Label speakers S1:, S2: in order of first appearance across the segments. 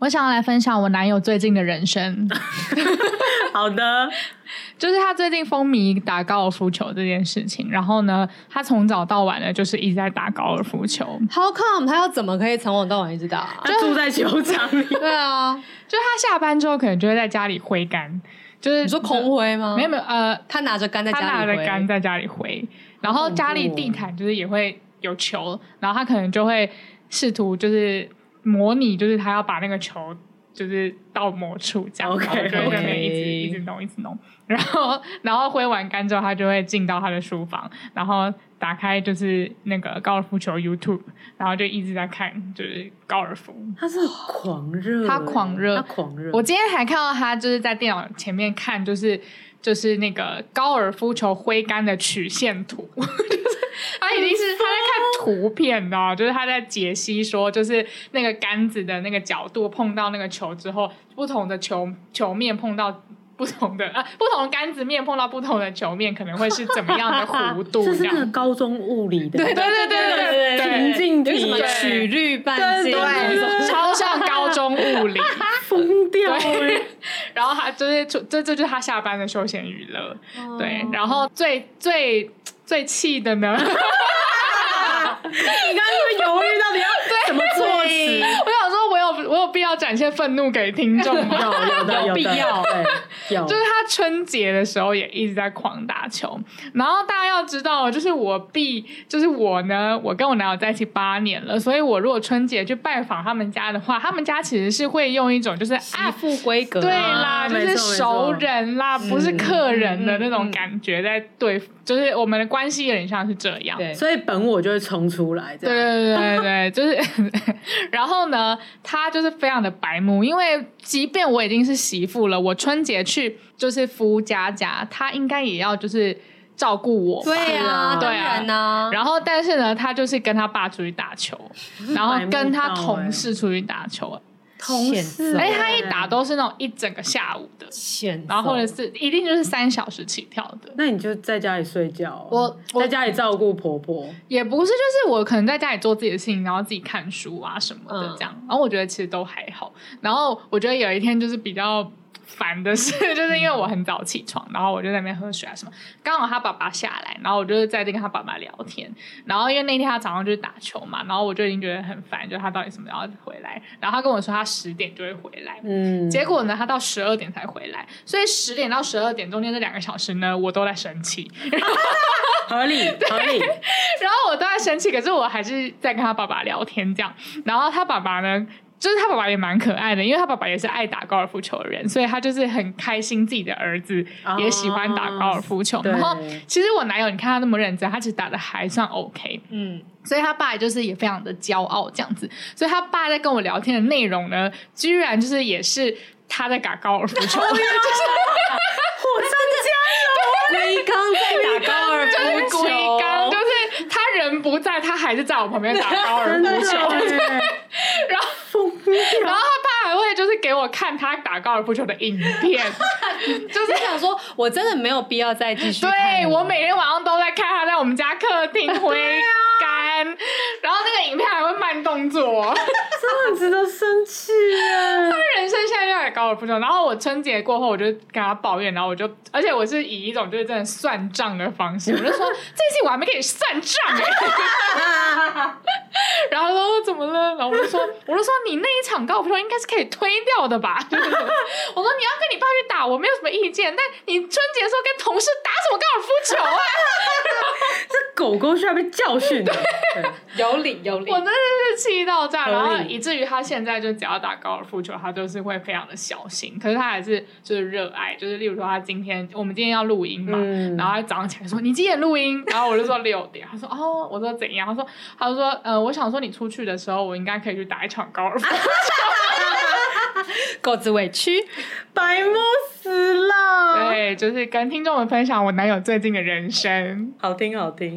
S1: 我想要来分享我男友最近的人生。
S2: 好的，
S1: 就是他最近风靡打高尔夫球这件事情，然后呢，他从早到晚呢，就是一直在打高尔夫球。
S3: How come？他要怎么可以从早到晚一直打？
S2: 他住在球场里。
S3: 对啊，
S1: 就他下班之后可能就会在家里挥杆，就是
S3: 你说空挥吗？
S1: 没有没有，呃，
S3: 他拿着杆在家里挥，他拿着
S1: 杆在家里挥，然后家里地毯就是也会有球，然后他可能就会试图就是模拟，就是他要把那个球。就是到某处这样，okay, 然后就在那边一直.一直弄一直弄，然后然后挥完杆之后，他就会进到他的书房，然后打开就是那个高尔夫球 YouTube，然后就一直在看就是高尔夫。
S2: 他是狂热，
S1: 他狂热，
S2: 他狂热。
S1: 我今天还看到他就是在电脑前面看，就是就是那个高尔夫球挥杆的曲线图。他已经是他在看图片的，就是他在解析说，就是那个杆子的那个角度碰到那个球之后，不同的球球面碰到不同的啊，不同的杆子面碰到不同的球面，可能会是怎么样的弧度？
S2: 这是那个高中物理的，
S1: 对对对对对对，情境
S3: 题，什么曲率半径，对，
S1: 超像高中物理，
S2: 疯掉。
S1: 然后他就是这这就是他下班的休闲娱乐，对，然后最最。最气的呢？
S2: 你刚刚是犹豫到底要 怎么措辞？
S1: 我想说，我有我有必要展现愤怒给听众吗？
S2: 有有的有必要。对，有。
S1: 就是他春节的时候也一直在狂打球，然后大家要知道，就是我必就是我呢，我跟我男友在一起八年了，所以我如果春节去拜访他们家的话，他们家其实是会用一种就是
S3: 媳妇规格，
S1: 对啦，就是熟人啦，不是客人的那种感觉在对，就是我们的关系有点像是这样。
S2: 对，所以本我就会冲出来。
S1: 对对对对，就是，然后呢，他就是非常的白目，因为即便我已经是媳妇了，我春节去就是夫家家，他应该也要就是照顾我。
S3: 对啊，对啊。
S1: 然后，但是呢，他就是跟他爸出去打球，然后跟他同事出去打球。
S2: 同时，
S1: 哎，他一打都是那种一整个下午的，然后或者是一定就是三小时起跳的。
S2: 那你就在家里睡觉，
S1: 我
S2: 在家里照顾婆婆，
S1: 也不是，就是我可能在家里做自己的事情，然后自己看书啊什么的这样。然后我觉得其实都还好。然后我觉得有一天就是比较。烦的是，就是因为我很早起床，然后我就在那边喝水啊什么。刚好他爸爸下来，然后我就是在这跟他爸爸聊天。然后因为那天他早上就是打球嘛，然后我就已经觉得很烦，就他到底什么时候回来？然后他跟我说他十点就会回来，嗯，结果呢他到十二点才回来，所以十点到十二点中间这两个小时呢，我都在生气，
S2: 合理 合理。
S1: 然后我都在生气，可是我还是在跟他爸爸聊天这样。然后他爸爸呢？就是他爸爸也蛮可爱的，因为他爸爸也是爱打高尔夫球的人，所以他就是很开心自己的儿子也喜欢打高尔夫球。哦、然后其实我男友，你看他那么认真，他其实打的还算 OK，嗯，所以他爸就是也非常的骄傲这样子。所以他爸在跟我聊天的内容呢，居然就是也是他在打高尔夫球，就是
S2: 火上加油，龟缸在打高尔夫球，龟
S1: 缸就是他人不在，他还是在我旁边打高尔夫球，然后。然后他爸还会就是给我看他打高尔夫球的影片，
S3: 就是想说我真的没有必要再继续。
S1: 对，我每天晚上都在看他在我们家客厅挥杆，啊、然后那个影片还会慢动作，
S2: 真的值得生气啊！
S1: 他人生现在要打高尔夫球，然后我春节过后我就跟他抱怨，然后我就而且我是以一种就是真的算账的方式，我就说这次我还没给你算账哎，然后他说怎么了？然后我就说我就说你那一场高尔夫球应该是可以推掉的吧？我说你要跟你爸去打，我没有什么意见，但你春节的时候跟同事打什么高尔夫球啊？
S2: 这狗狗需要被教训的。
S3: 有理有理，
S1: 我真的是气到这样，然后以至于他现在就只要打高尔夫球，他就是会非常的小心。可是他还是就是热爱，就是例如说他今天我们今天要录音嘛，嗯、然后他早上起来说你几点录音？然后我就说六点，他说哦，我说怎样？他说他就说呃，我想说你出去的时候，我应该可以去打一场高尔夫球。
S3: 狗子委屈，
S2: 白目死了。
S1: 对，就是跟听众们分享我男友最近的人生，
S2: 好听好听。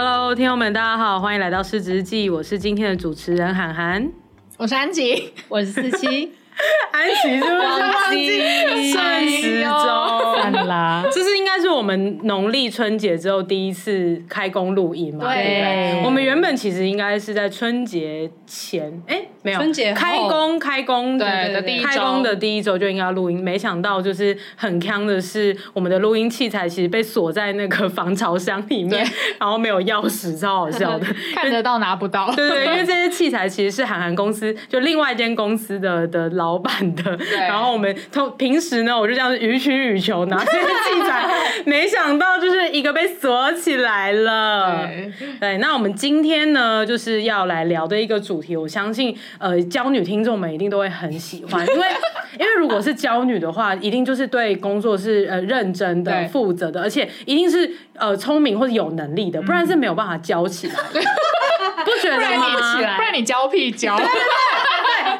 S4: Hello，听众们，大家好，欢迎来到市值日记，我是今天的主持人涵涵，
S1: 我是安吉，
S3: 我是四七。
S4: 安琪是不是忘记算时钟？
S3: 啦，
S4: 这是应该是我们农历春节之后第一次开工录音嘛？对，对不对？我们原本其实应该是在春节前，哎，没有，
S3: 春节
S4: 开工开工
S1: 对的第一
S4: 开工的第一周就应该要录音，没想到就是很坑的是，我们的录音器材其实被锁在那个防潮箱里面，然后没有钥匙，超好笑的，
S1: 看得到拿不到。
S4: 对对，因为这些器材其实是韩寒公司就另外一间公司的的老。老板的，然后我们从平时呢，我就这样子予取予求拿这些器材，没想到就是一个被锁起来了。对，对，那我们今天呢，就是要来聊的一个主题，我相信呃，娇女听众们一定都会很喜欢，因为 因为如果是娇女的话，一定就是对工作是呃认真的、负责的，而且一定是呃聪明或者有能力的，不然是没有办法教起来，不觉得吗？
S1: 不然你教屁骄。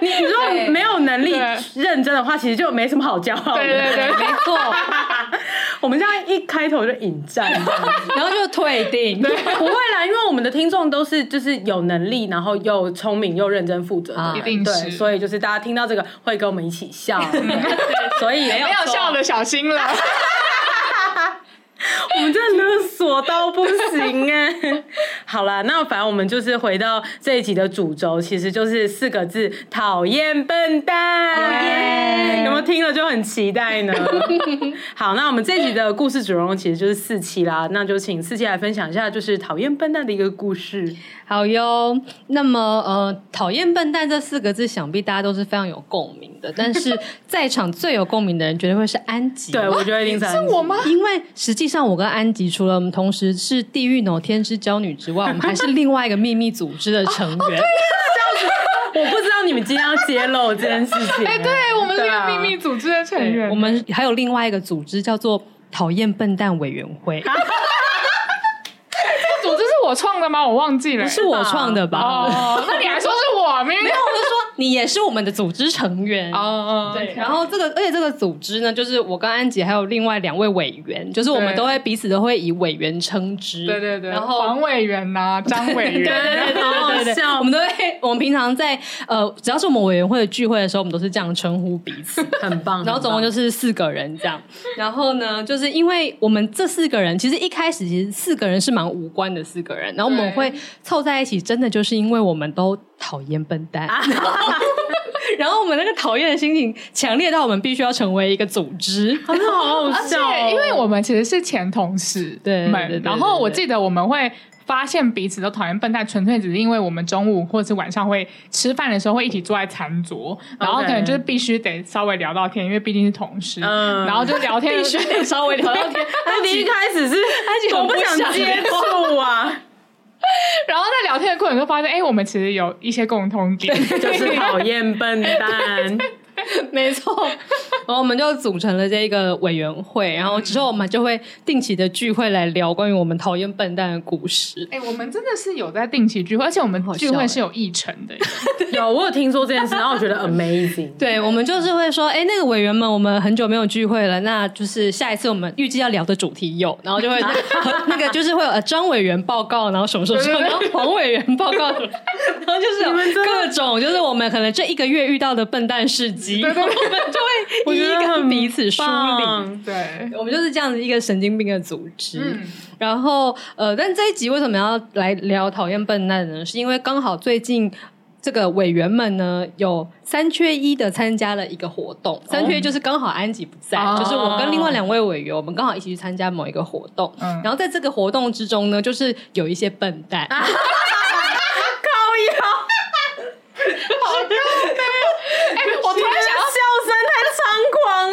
S4: 你你如果没有能力认真的话，其实就没什么好骄傲的。
S1: 对对对，没错。
S4: 我们这样一开头就引战，
S3: 然后就退订。
S4: 对，不会啦，因为我们的听众都是就是有能力，然后又聪明又认真负责的，
S1: 一定是。
S4: 所以就是大家听到这个会跟我们一起笑。所以
S1: 没有笑的小心了。
S4: 我们真的勒索到不行哎！好了，那反正我们就是回到这一集的主轴，其实就是四个字：讨厌笨蛋。Yeah! 有没有听了就很期待呢？好，那我们这一集的故事主人公其实就是四期啦，那就请四期来分享一下，就是讨厌笨蛋的一个故事。
S3: 好哟，那么呃，讨厌笨蛋这四个字，想必大家都是非常有共鸣的。但是在场最有共鸣的人，绝对会是安吉。
S4: 对，我觉得一定是。
S1: 是我吗？
S3: 因为实际上，我跟安吉除了我们同时是地狱脑天之娇女之外，我们还是另外一个秘密组织的成员。哦哦、对
S4: 这样子，我不知道你们今天要揭露这件事情。
S1: 哎，对我们是个秘密组织的成员，
S3: 我们还有另外一个组织叫做讨厌笨蛋委员会。
S1: 组织是我创的吗？我忘记了，
S3: 不是我创的吧？
S1: 哦，那你还说是我？没有，我就
S3: 说你也是我们的组织成员。哦哦，对。然后这个，而且这个组织呢，就是我跟安吉还有另外两位委员，就是我们都会彼此都会以委员称之。
S1: 对对对。然后黄委员呐，张委员。对对
S3: 对对对。我们都会，我们平常在呃，只要是我们委员会的聚会的时候，我们都是这样称呼彼此，
S4: 很棒。
S3: 然后总共就是四个人这样。然后呢，就是因为我们这四个人，其实一开始其实四个人是蛮无关的四个人。然后我们会凑在一起，真的就是因为我们都讨厌笨蛋，然后我们那个讨厌的心情强烈到我们必须要成为一个组织，
S4: 好像好好笑哦。
S1: 因为我们其实是前同事，
S3: 对，
S1: 然后我记得我们会发现彼此都讨厌笨蛋，纯粹只是因为我们中午或者是晚上会吃饭的时候会一起坐在餐桌，然后可能就是必须得稍微聊到天，因为毕竟是同事，嗯，然后就聊天
S3: 必须得稍微聊到天。
S4: 那你一开始是我不想接触啊。
S1: 然后在聊天的过程中发现，哎，我们其实有一些共同点，
S4: 就是讨厌笨蛋。
S3: 没错，然后我们就组成了这个委员会，然后之后我们就会定期的聚会来聊关于我们讨厌笨蛋的故事。
S1: 哎，我们真的是有在定期聚会，而且我们聚会是有议程的。
S4: 有，我有听说这件事，然后我觉得 amazing。
S3: 对，我们就是会说，哎，那个委员们，我们很久没有聚会了，那就是下一次我们预计要聊的主题有，然后就会那个就是会有呃张委员报告，然后什么什么什么，然后黄委员报告，然后就是各种就是我们可能这一个月遇到的笨蛋事迹。对对对，我们就会一一跟彼此梳理。
S1: 对，
S3: 我们就是这样子一个神经病的组织。嗯、然后，呃，但这一集为什么要来聊讨厌笨蛋呢？是因为刚好最近这个委员们呢有三缺一的参加了一个活动。哦、三缺一就是刚好安吉不在，哦、就是我跟另外两位委员，我们刚好一起去参加某一个活动。嗯、然后在这个活动之中呢，就是有一些笨蛋。啊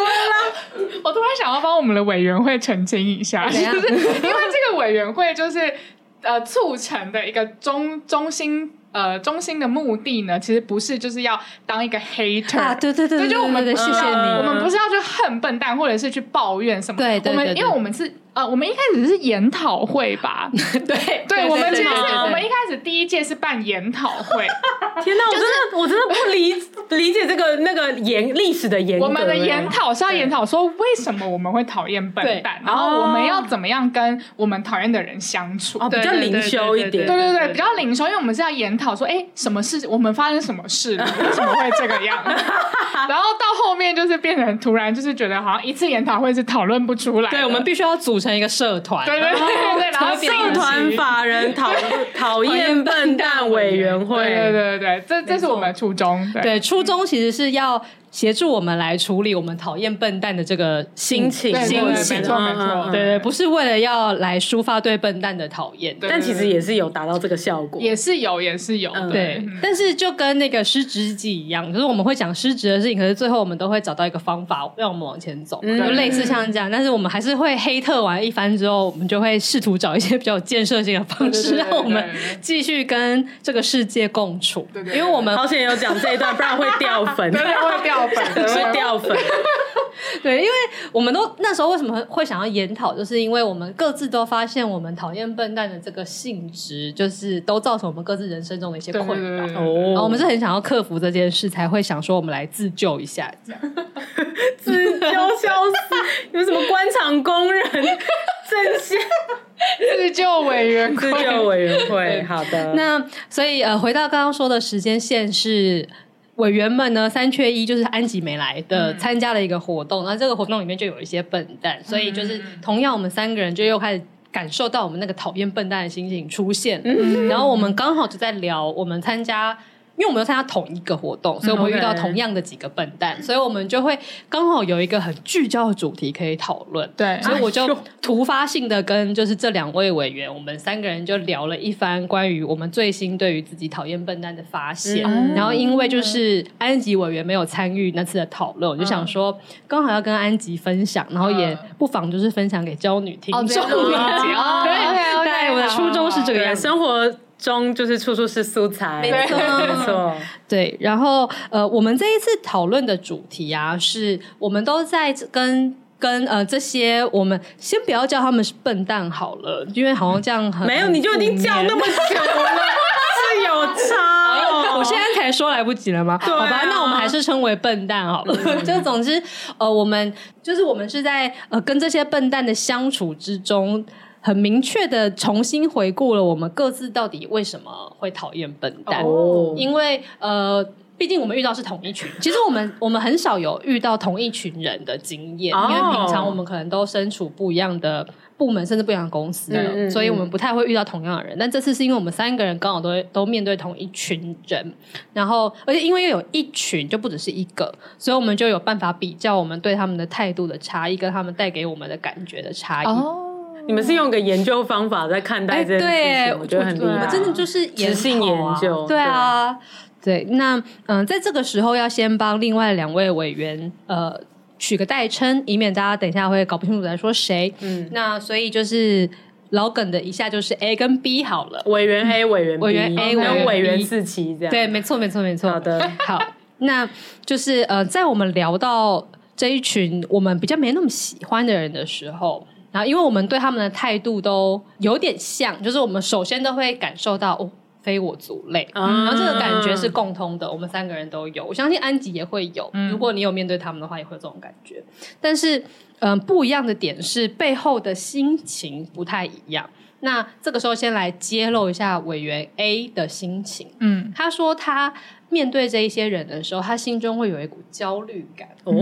S1: 我突然想要帮我们的委员会澄清一下，就是因为这个委员会就是呃促成的一个中中心呃中心的目的呢，其实不是就是要当一个 hater
S3: 啊，对对对对，
S1: 就我们
S3: 谢谢你，
S1: 我们不是要去恨笨蛋，或者是去抱怨什么，
S3: 对对对，
S1: 我们因为我们是。呃，我们一开始是研讨会吧？
S3: 对，
S1: 对，我们其实是我们一开始第一届是办研讨会。
S4: 天哪，我真的我真的不理理解这个那个研历史的研。
S1: 我们的研讨是要研讨说为什么我们会讨厌笨蛋，然后我们要怎么样跟我们讨厌的人相处，哦
S4: 比较灵修一点。
S1: 对对对，比较灵修，因为我们是要研讨说，哎，什么事？我们发生什么事了？为什么会这个样？然后到后面就是变成突然就是觉得好像一次研讨会是讨论不出来。
S3: 对，我们必须要组成一个社团。
S1: 对对对对，然后
S4: 社团法人讨讨厌笨蛋委员会，
S1: 对对对对，这这是我们的初衷。
S3: 对，初衷其实是要。协助我们来处理我们讨厌笨蛋的这个心情，心情，
S1: 没错没错，
S3: 对对，不是为了要来抒发对笨蛋的讨厌，
S4: 但其实也是有达到这个效果，
S1: 也是有，也是有，
S3: 对。但是就跟那个失职记一样，就是我们会讲失职的事情，可是最后我们都会找到一个方法让我们往前走，就类似像这样。但是我们还是会黑特完一番之后，我们就会试图找一些比较有建设性的方式，让我们继续跟这个世界共处。对对因为我们
S4: 好险有讲这一段，不然会掉粉，
S1: 对，会掉。
S4: 会掉粉，
S3: 对，因为我们都那时候为什么会想要研讨，就是因为我们各自都发现我们讨厌笨蛋的这个性质，就是都造成我们各自人生中的一些困扰。哦，然后我们是很想要克服这件事，才会想说我们来自救一下，这 样
S4: 自救笑死，有什么官场工人？阵线
S1: 自救委员会，
S4: 自救委员会，好的。
S3: 那所以呃，回到刚刚说的时间线是。委员们呢，三缺一，就是安吉没来的，参加了一个活动，那、嗯、这个活动里面就有一些笨蛋，所以就是同样我们三个人就又开始感受到我们那个讨厌笨蛋的心情出现，嗯、然后我们刚好就在聊我们参加。因为我们要参加同一个活动，所以我们会遇到同样的几个笨蛋，嗯 okay、所以我们就会刚好有一个很聚焦的主题可以讨论。
S1: 对，
S3: 所以我就突发性的跟就是这两位委员，我们三个人就聊了一番关于我们最新对于自己讨厌笨蛋的发现。嗯、然后因为就是安吉委员没有参与那次的讨论，我就想说刚好要跟安吉分享，然后也不妨就是分享给娇女听众。
S1: 哦，对
S3: 对，我的初衷是这个样，
S4: 生活。中就是处处是素材，
S3: 没错，没错。对，然后呃，我们这一次讨论的主题啊，是我们都在跟跟呃这些，我们先不要叫他们是笨蛋好了，因为好像这样很
S4: 没有，你就已经叫那么久了，是有差哦。
S3: 我现在才说来不及了吗？啊、好吧，那我们还是称为笨蛋好了。就总之，呃，我们就是我们是在呃跟这些笨蛋的相处之中。很明确的重新回顾了我们各自到底为什么会讨厌笨蛋，oh. 因为呃，毕竟我们遇到是同一群，其实我们 我们很少有遇到同一群人的经验，oh. 因为平常我们可能都身处不一样的部门，甚至不一样的公司所以我们不太会遇到同样的人。但这次是因为我们三个人刚好都 都面对同一群人，然后而且因为又有一群，就不只是一个，所以我们就有办法比较我们对他们的态度的差异，跟他们带给我们的感觉的差异。
S1: Oh.
S4: 你们是用个研究方法在看待这件事情，我觉得很厉害。我们
S3: 真的就是
S4: 研究，
S3: 对啊，对。对那嗯、呃，在这个时候要先帮另外两位委员呃取个代称，以免大家等一下会搞不清楚在说谁。嗯，那所以就是老梗的一下就是 A 跟 B 好了，
S4: 委员 A 委员 B，
S3: 委员 A 跟
S4: 委员四期这样。
S3: 对，没错，没错，没错。
S4: 好的，
S3: 好，那就是呃，在我们聊到这一群我们比较没那么喜欢的人的时候。然后，因为我们对他们的态度都有点像，就是我们首先都会感受到哦，非我族类，嗯、然后这个感觉是共通的，我们三个人都有。我相信安吉也会有，嗯、如果你有面对他们的话，也会有这种感觉。但是，嗯、呃，不一样的点是背后的心情不太一样。那这个时候，先来揭露一下委员 A 的心情。嗯，他说他。面对这一些人的时候，他心中会有一股焦虑感哦，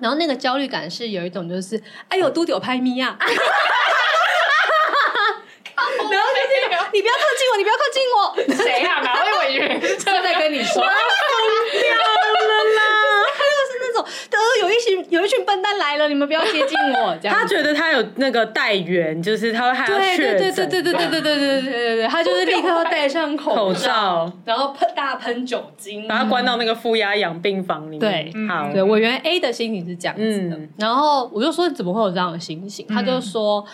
S3: 然后那个焦虑感是有一种就是，哎呦，都丢拍咪呀，然后就是你不要靠近我，你不要靠近我，
S1: 谁啊？哪位委员？正在跟你说？
S3: 有一群有一群笨蛋来了，你们不要接近我。这样，
S4: 他觉得他有那个带源，就是他会还要确诊。
S3: 对对对对对对对对对对对对，他就是立刻要戴上口罩，然后喷大喷酒精，
S4: 把他关到那个负压氧病房里面。
S3: 对，好，对，委员 A 的心情是这样子的。然后我就说，怎么会有这样的心情？他就说，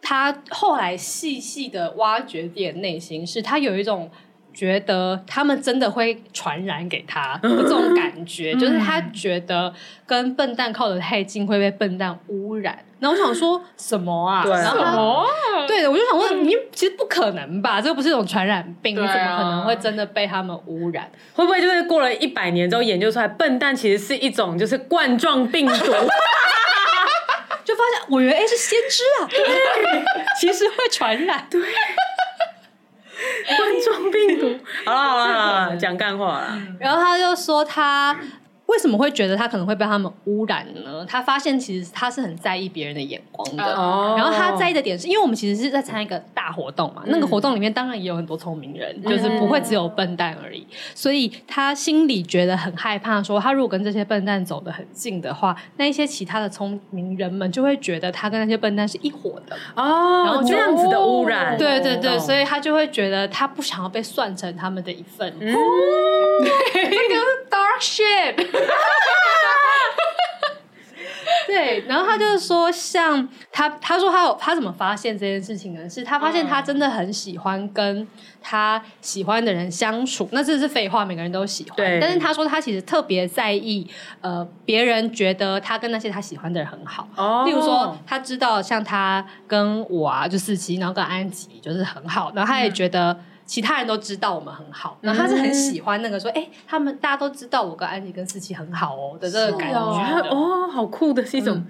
S3: 他后来细细的挖掘自己的内心，是他有一种觉得他们真的会传染给他 的这种感觉，嗯、就是他觉得跟笨蛋靠得太近会被笨蛋污染。然后我想说什么啊？
S4: 对啊，
S3: 什么？对的，我就想问你，其实不可能吧？这个不是一种传染病，你、啊、怎么可能会真的被他们污染？
S4: 会不会就是过了一百年之后研究出来，笨蛋其实是一种就是冠状病毒？
S3: 就发现我原来哎是先知啊，其实会传染，对。
S4: 冠状病毒，好了好了好了，讲干话了。
S3: 然后他就说他。为什么会觉得他可能会被他们污染呢？他发现其实他是很在意别人的眼光的，oh. 然后他在意的点是因为我们其实是在参加一个大活动嘛，嗯、那个活动里面当然也有很多聪明人，嗯、就是不会只有笨蛋而已，所以他心里觉得很害怕，说他如果跟这些笨蛋走得很近的话，那一些其他的聪明人们就会觉得他跟那些笨蛋是一伙的。
S4: 哦，oh, 然后这样子的污染，
S3: 对对对，所以他就会觉得他不想要被算成他们的一份，嗯，这个 dark shit。对，然后他就是说，像他，他说他有他怎么发现这件事情呢？是他发现他真的很喜欢跟他喜欢的人相处。那这是废话，每个人都喜欢。对，但是他说他其实特别在意，呃，别人觉得他跟那些他喜欢的人很好。哦，例如说，他知道像他跟我啊，就四七，然后跟安吉就是很好，然后他也觉得。嗯其他人都知道我们很好，然后他是很喜欢那个说，哎、欸，他们大家都知道我跟安妮跟思琪很好哦的这个感觉，
S4: 哦，好酷的是一种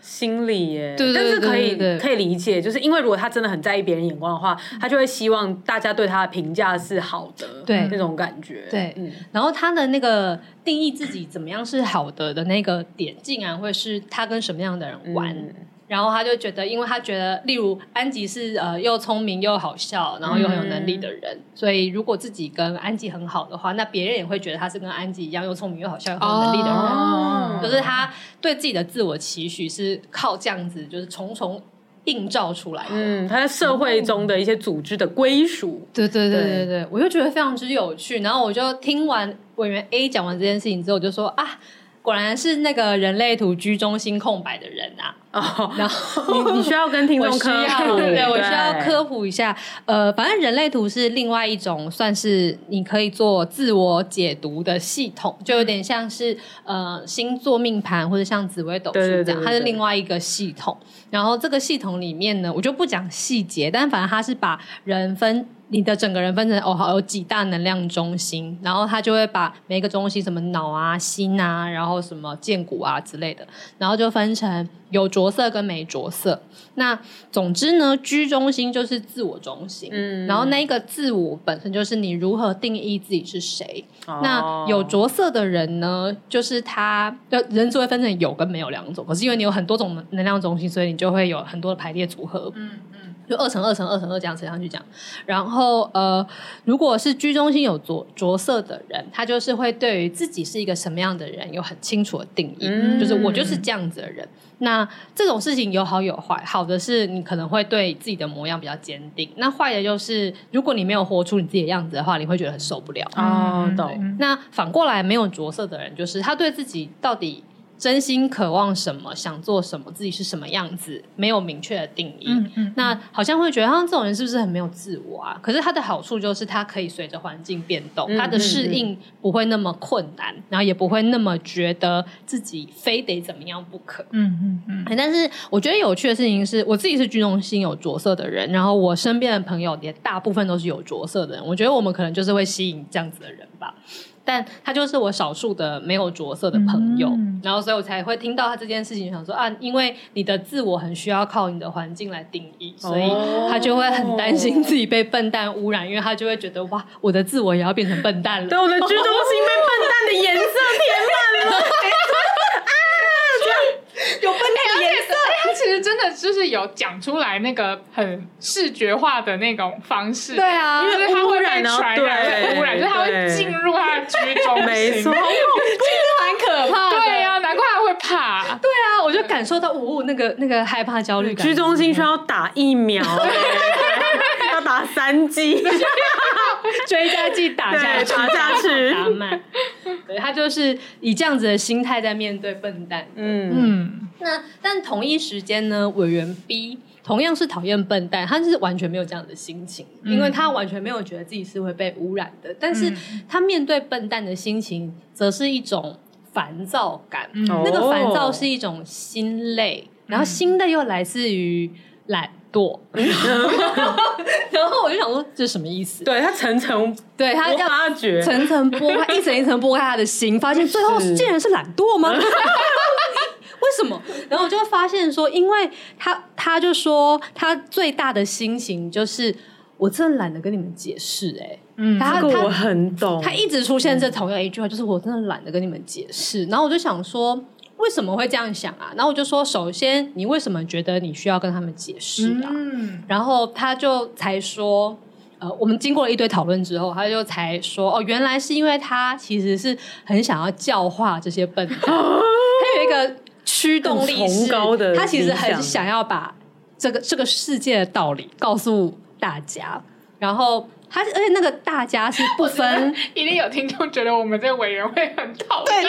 S4: 心理耶，对，但是可以可以理解，就是因为如果他真的很在意别人眼光的话，他就会希望大家对他的评价是好的，对。那种感觉，
S3: 对，嗯，然后他的那个定义自己怎么样是好的的那个点，竟然会是他跟什么样的人玩。嗯然后他就觉得，因为他觉得，例如安吉是呃又聪明又好笑，然后又很有能力的人，嗯、所以如果自己跟安吉很好的话，那别人也会觉得他是跟安吉一样又聪明又好笑又很有能力的人。哦、就是他对自己的自我期许是靠这样子，就是重重映照出来的。
S4: 嗯，他在社会中的一些组织的归属。
S3: 对对对对对，我就觉得非常之有趣。然后我就听完委员 A 讲完这件事情之后，我就说啊。果然是那个人类图居中心空白的人啊！
S4: 哦，然后你你需要跟听众科普，
S3: 对，对我需要科普一下。呃，反正人类图是另外一种，算是你可以做自我解读的系统，就有点像是呃星座命盘或者像紫微斗数这样，对对对对对，它是另外一个系统。然后这个系统里面呢，我就不讲细节，但反正它是把人分。你的整个人分成哦，好有几大能量中心，然后他就会把每一个中心，什么脑啊、心啊，然后什么剑骨啊之类的，然后就分成有着色跟没着色。那总之呢，居中心就是自我中心，嗯，然后那个自我本身就是你如何定义自己是谁。哦、那有着色的人呢，就是他，人只会分成有跟没有两种，可是因为你有很多种能量中心，所以你就会有很多的排列组合，嗯。嗯就二乘二乘二乘二这样乘上去讲，然后呃，如果是居中心有着着色的人，他就是会对于自己是一个什么样的人有很清楚的定义，嗯、就是我就是这样子的人。那这种事情有好有坏，好的是你可能会对自己的模样比较坚定，那坏的就是如果你没有活出你自己的样子的话，你会觉得很受不了。
S4: 哦，懂。
S3: 那反过来没有着色的人，就是他对自己到底。真心渴望什么，想做什么，自己是什么样子，没有明确的定义。嗯嗯、那好像会觉得，像这种人是不是很没有自我啊？可是他的好处就是，他可以随着环境变动，嗯、他的适应不会那么困难，嗯、然后也不会那么觉得自己非得怎么样不可。嗯嗯嗯。但是我觉得有趣的事情是，我自己是居中心有着色的人，然后我身边的朋友也大部分都是有着色的人。我觉得我们可能就是会吸引这样子的人吧。但他就是我少数的没有着色的朋友，嗯、然后所以我才会听到他这件事情，想说啊，因为你的自我很需要靠你的环境来定义，所以他就会很担心自己被笨蛋污染，因为他就会觉得哇，我的自我也要变成笨蛋了，
S4: 对，我的居中心被笨蛋的颜色填满了。
S3: 有笨蛋
S1: 他其实真的就是有讲出来那个很视觉化的那种方式，
S3: 对啊，
S1: 就是他会被传染，污染，就是他会进入他的居中心，
S4: 没错，
S3: 好恐怖，蛮可怕，
S1: 对啊，难怪他会怕，
S3: 对啊，我就感受到，呜，那个那个害怕焦虑感，
S4: 居中心需要打疫苗，要打三剂，
S3: 追加剂打下去，
S4: 打下去，
S3: 打满，对，他就是以这样子的心态在面对笨蛋，嗯嗯。那但同一时间呢，委员 B 同样是讨厌笨蛋，他是完全没有这样的心情，嗯、因为他完全没有觉得自己是会被污染的。但是他面对笨蛋的心情，则是一种烦躁感。嗯、那个烦躁是一种心累，嗯、然后心累又来自于懒惰。嗯、然后我就想说，这是什么意思？
S4: 对他层层，
S3: 对他要发掘层层剥开，一层一层剥开他的心，发现最后竟然是懒惰吗？为什么？然后我就发现说，因为他他就说他最大的心情就是，我真的懒得跟你们解释、欸，哎，
S4: 嗯，他这个我很懂，
S3: 他一直出现这同样一句话，就是我真的懒得跟你们解释。然后我就想说，为什么会这样想啊？然后我就说，首先，你为什么觉得你需要跟他们解释啊？嗯，然后他就才说，呃，我们经过了一堆讨论之后，他就才说，哦，原来是因为他其实是很想要教化这些笨蛋，他有一个。驱动力是，他其实很想要把这个这个世界的道理告诉大家，然后他而且那个大家是不分，
S1: 一定有听众觉得我们这个委员会很讨厌。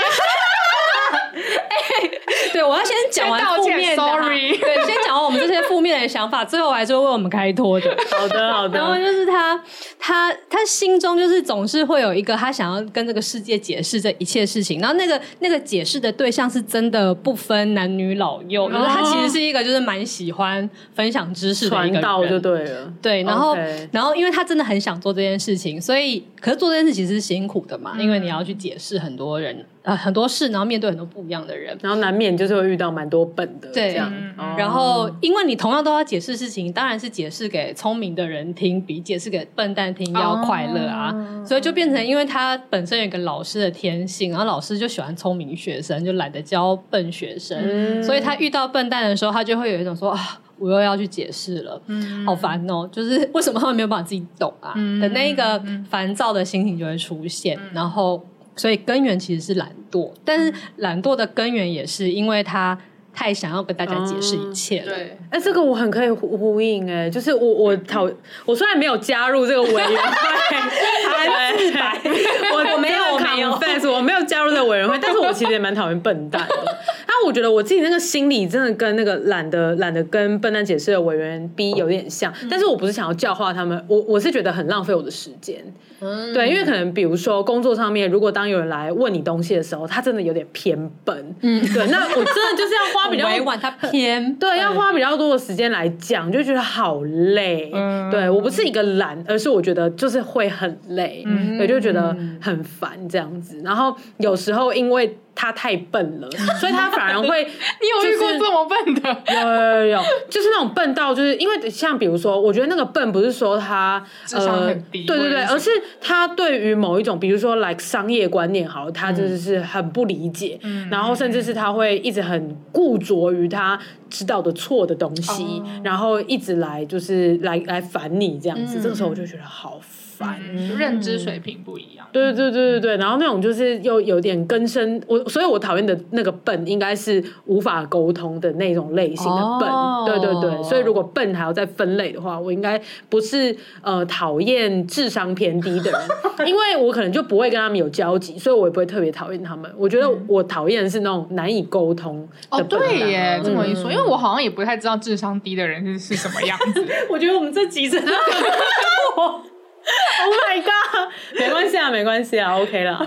S3: 欸、对，我要先讲完负面的，sorry，对，先讲完我们这些负面的想法，最后还是会为我们开脱的。
S4: 好的，好的。
S3: 然后就是他，他，他心中就是总是会有一个他想要跟这个世界解释这一切事情，然后那个那个解释的对象是真的不分男女老幼，然后他其实是一个就是蛮喜欢分享知识的一个人，传道
S4: 就对了。
S3: 对，然后然后因为他真的很想做这件事情，所以可是做这件事其实是辛苦的嘛，嗯、因为你要去解释很多人。呃，很多事，然后面对很多不一样的人，
S4: 然后难免就是会遇到蛮多笨的，
S3: 对，
S4: 这样。
S3: 嗯、然后，因为你同样都要解释事情，当然是解释给聪明的人听，比解释给笨蛋听要快乐啊。哦、所以就变成，因为他本身有一个老师的天性，然后老师就喜欢聪明学生，就懒得教笨学生，嗯、所以他遇到笨蛋的时候，他就会有一种说啊，我又要去解释了，嗯、好烦哦，就是为什么他们没有办法自己懂啊？嗯、的那一个烦躁的心情就会出现，嗯、然后。所以根源其实是懒惰，但是懒惰的根源也是因为他太想要跟大家解释一切了。
S4: 嗯、对，哎，这个我很可以呼应哎，就是我我讨我虽然没有加入这个委员会，还自白，我我没有我没有，我没有加入这个委员会，但是我其实也蛮讨厌笨蛋的。但我觉得我自己那个心理真的跟那个懒得懒得跟笨蛋解释的委员 B 有点像，但是我不是想要教化他们，我我是觉得很浪费我的时间。嗯，对，因为可能比如说工作上面，如果当有人来问你东西的时候，他真的有点偏笨，嗯，对，那我真的就是要花比较
S3: 委婉，他偏
S4: 对，要花比较多的时间来讲，就觉得好累。嗯，对我不是一个懒，而是我觉得就是会很累，嗯，对，就觉得很烦这样子。然后有时候因为。他太笨了，所以他反而会。
S1: 你有遇过这么笨的？
S4: 有有有，就是那种笨到，就是因为像比如说，我觉得那个笨不是说他
S1: 智商很低，
S4: 对对对，而是他对于某一种，比如说 like 商业观念，好，他就是很不理解，然后甚至是他会一直很固着于他知道的错的东西，然后一直来就是来来烦你这样子。这个时候我就觉得好烦。
S1: 嗯、认知水平不一样，
S4: 对对对对对，然后那种就是又有点根深我，所以我讨厌的那个笨，应该是无法沟通的那种类型的笨，哦、对对对，所以如果笨还要再分类的话，我应该不是呃讨厌智商偏低的人，因为我可能就不会跟他们有交集，所以我也不会特别讨厌他们。我觉得我讨厌的是那种难以沟通的笨。
S1: 哦，对耶，这么一说，嗯、因为我好像也不太知道智商低的人是是什么样子。
S4: 我觉得我们这集真的。Oh my god！没关系啊，没关系啊，OK 啦。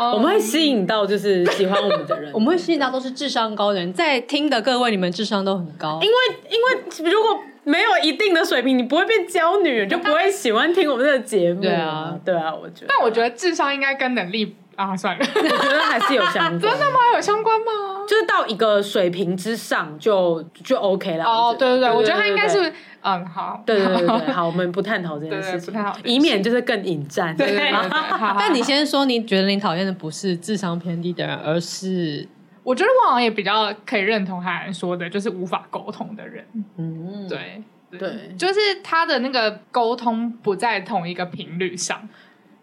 S4: Um, 我们会吸引到就是喜欢我们的人，
S3: 我们会吸引到都是智商高的人，在听的各位，你们智商都很高。
S4: 因为因为如果没有一定的水平，你不会变娇女，就不会喜欢听我们这个节目。对啊，对啊，我觉得。
S1: 但我觉得智商应该跟能力啊，算了，
S4: 我觉得还是有相关。
S1: 真的吗？有相关吗？
S4: 就是到一个水平之上就就 OK 了。
S1: 哦，对对对，我觉得他应该是。嗯，好，
S4: 对对对对，好，我们不探讨这件事情，以免就是更引战。对，
S3: 但你先说，你觉得你讨厌的不是智商偏低的人，而是
S1: 我觉得我好像也比较可以认同韩寒说的，就是无法沟通的人。嗯，对对，就是他的那个沟通不在同一个频率上，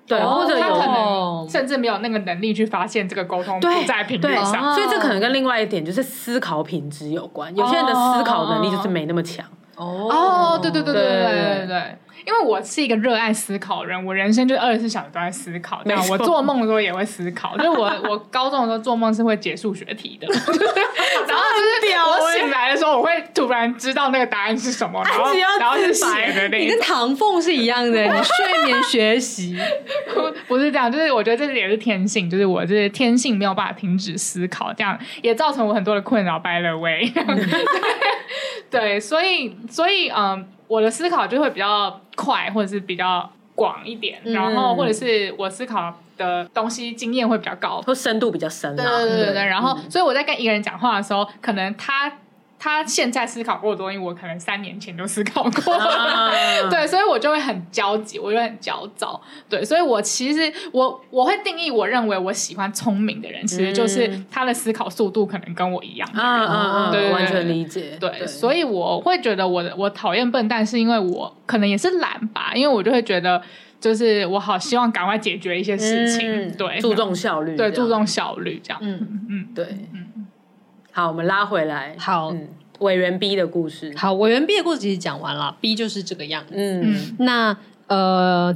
S4: 对，或者
S1: 他可能甚至没有那个能力去发现这个沟通不在频率上，
S4: 所以这可能跟另外一点就是思考品质有关。有些人的思考能力就是没那么强。
S1: 哦对对对对对对对因为我是一个热爱思考人，我人生就二十四小时都在思考。这样，我做梦的时候也会思考。就是我，我高中的时候做梦是会解数学题的。然后就是我醒来的时候，我会突然知道那个答案是什么，然后然后是写的那。
S3: 你跟唐凤是一样的，你睡眠学习
S1: 不不是这样，就是我觉得这也是天性，就是我就是天性没有办法停止思考，这样也造成我很多的困扰。By the way，对，所以所以嗯。我的思考就会比较快，或者是比较广一点，嗯、然后或者是我思考的东西经验会比较高，
S4: 或深度比较深。
S1: 对对对对，对然后，嗯、所以我在跟一个人讲话的时候，可能他。他现在思考过的东西，我可能三年前就思考过。了，啊、对，所以我就会很焦急，我就会很焦躁，对，所以我其实我我会定义，我认为我喜欢聪明的人，其实就是他的思考速度可能跟我一样，嗯
S4: 嗯嗯，对，完全理解，
S1: 对，对。所以我会觉得我的我讨厌笨蛋，是因为我可能也是懒吧，因为我就会觉得，就是我好希望赶快解决一些事情，嗯、对，
S4: 注重效率，
S1: 对，注重效率这样，
S4: 嗯嗯，对，嗯。好，我们拉回来。
S3: 好，
S4: 委员 B 的故事。
S3: 好，委员 B 的故事其实讲完了，B 就是这个样子。嗯，那呃，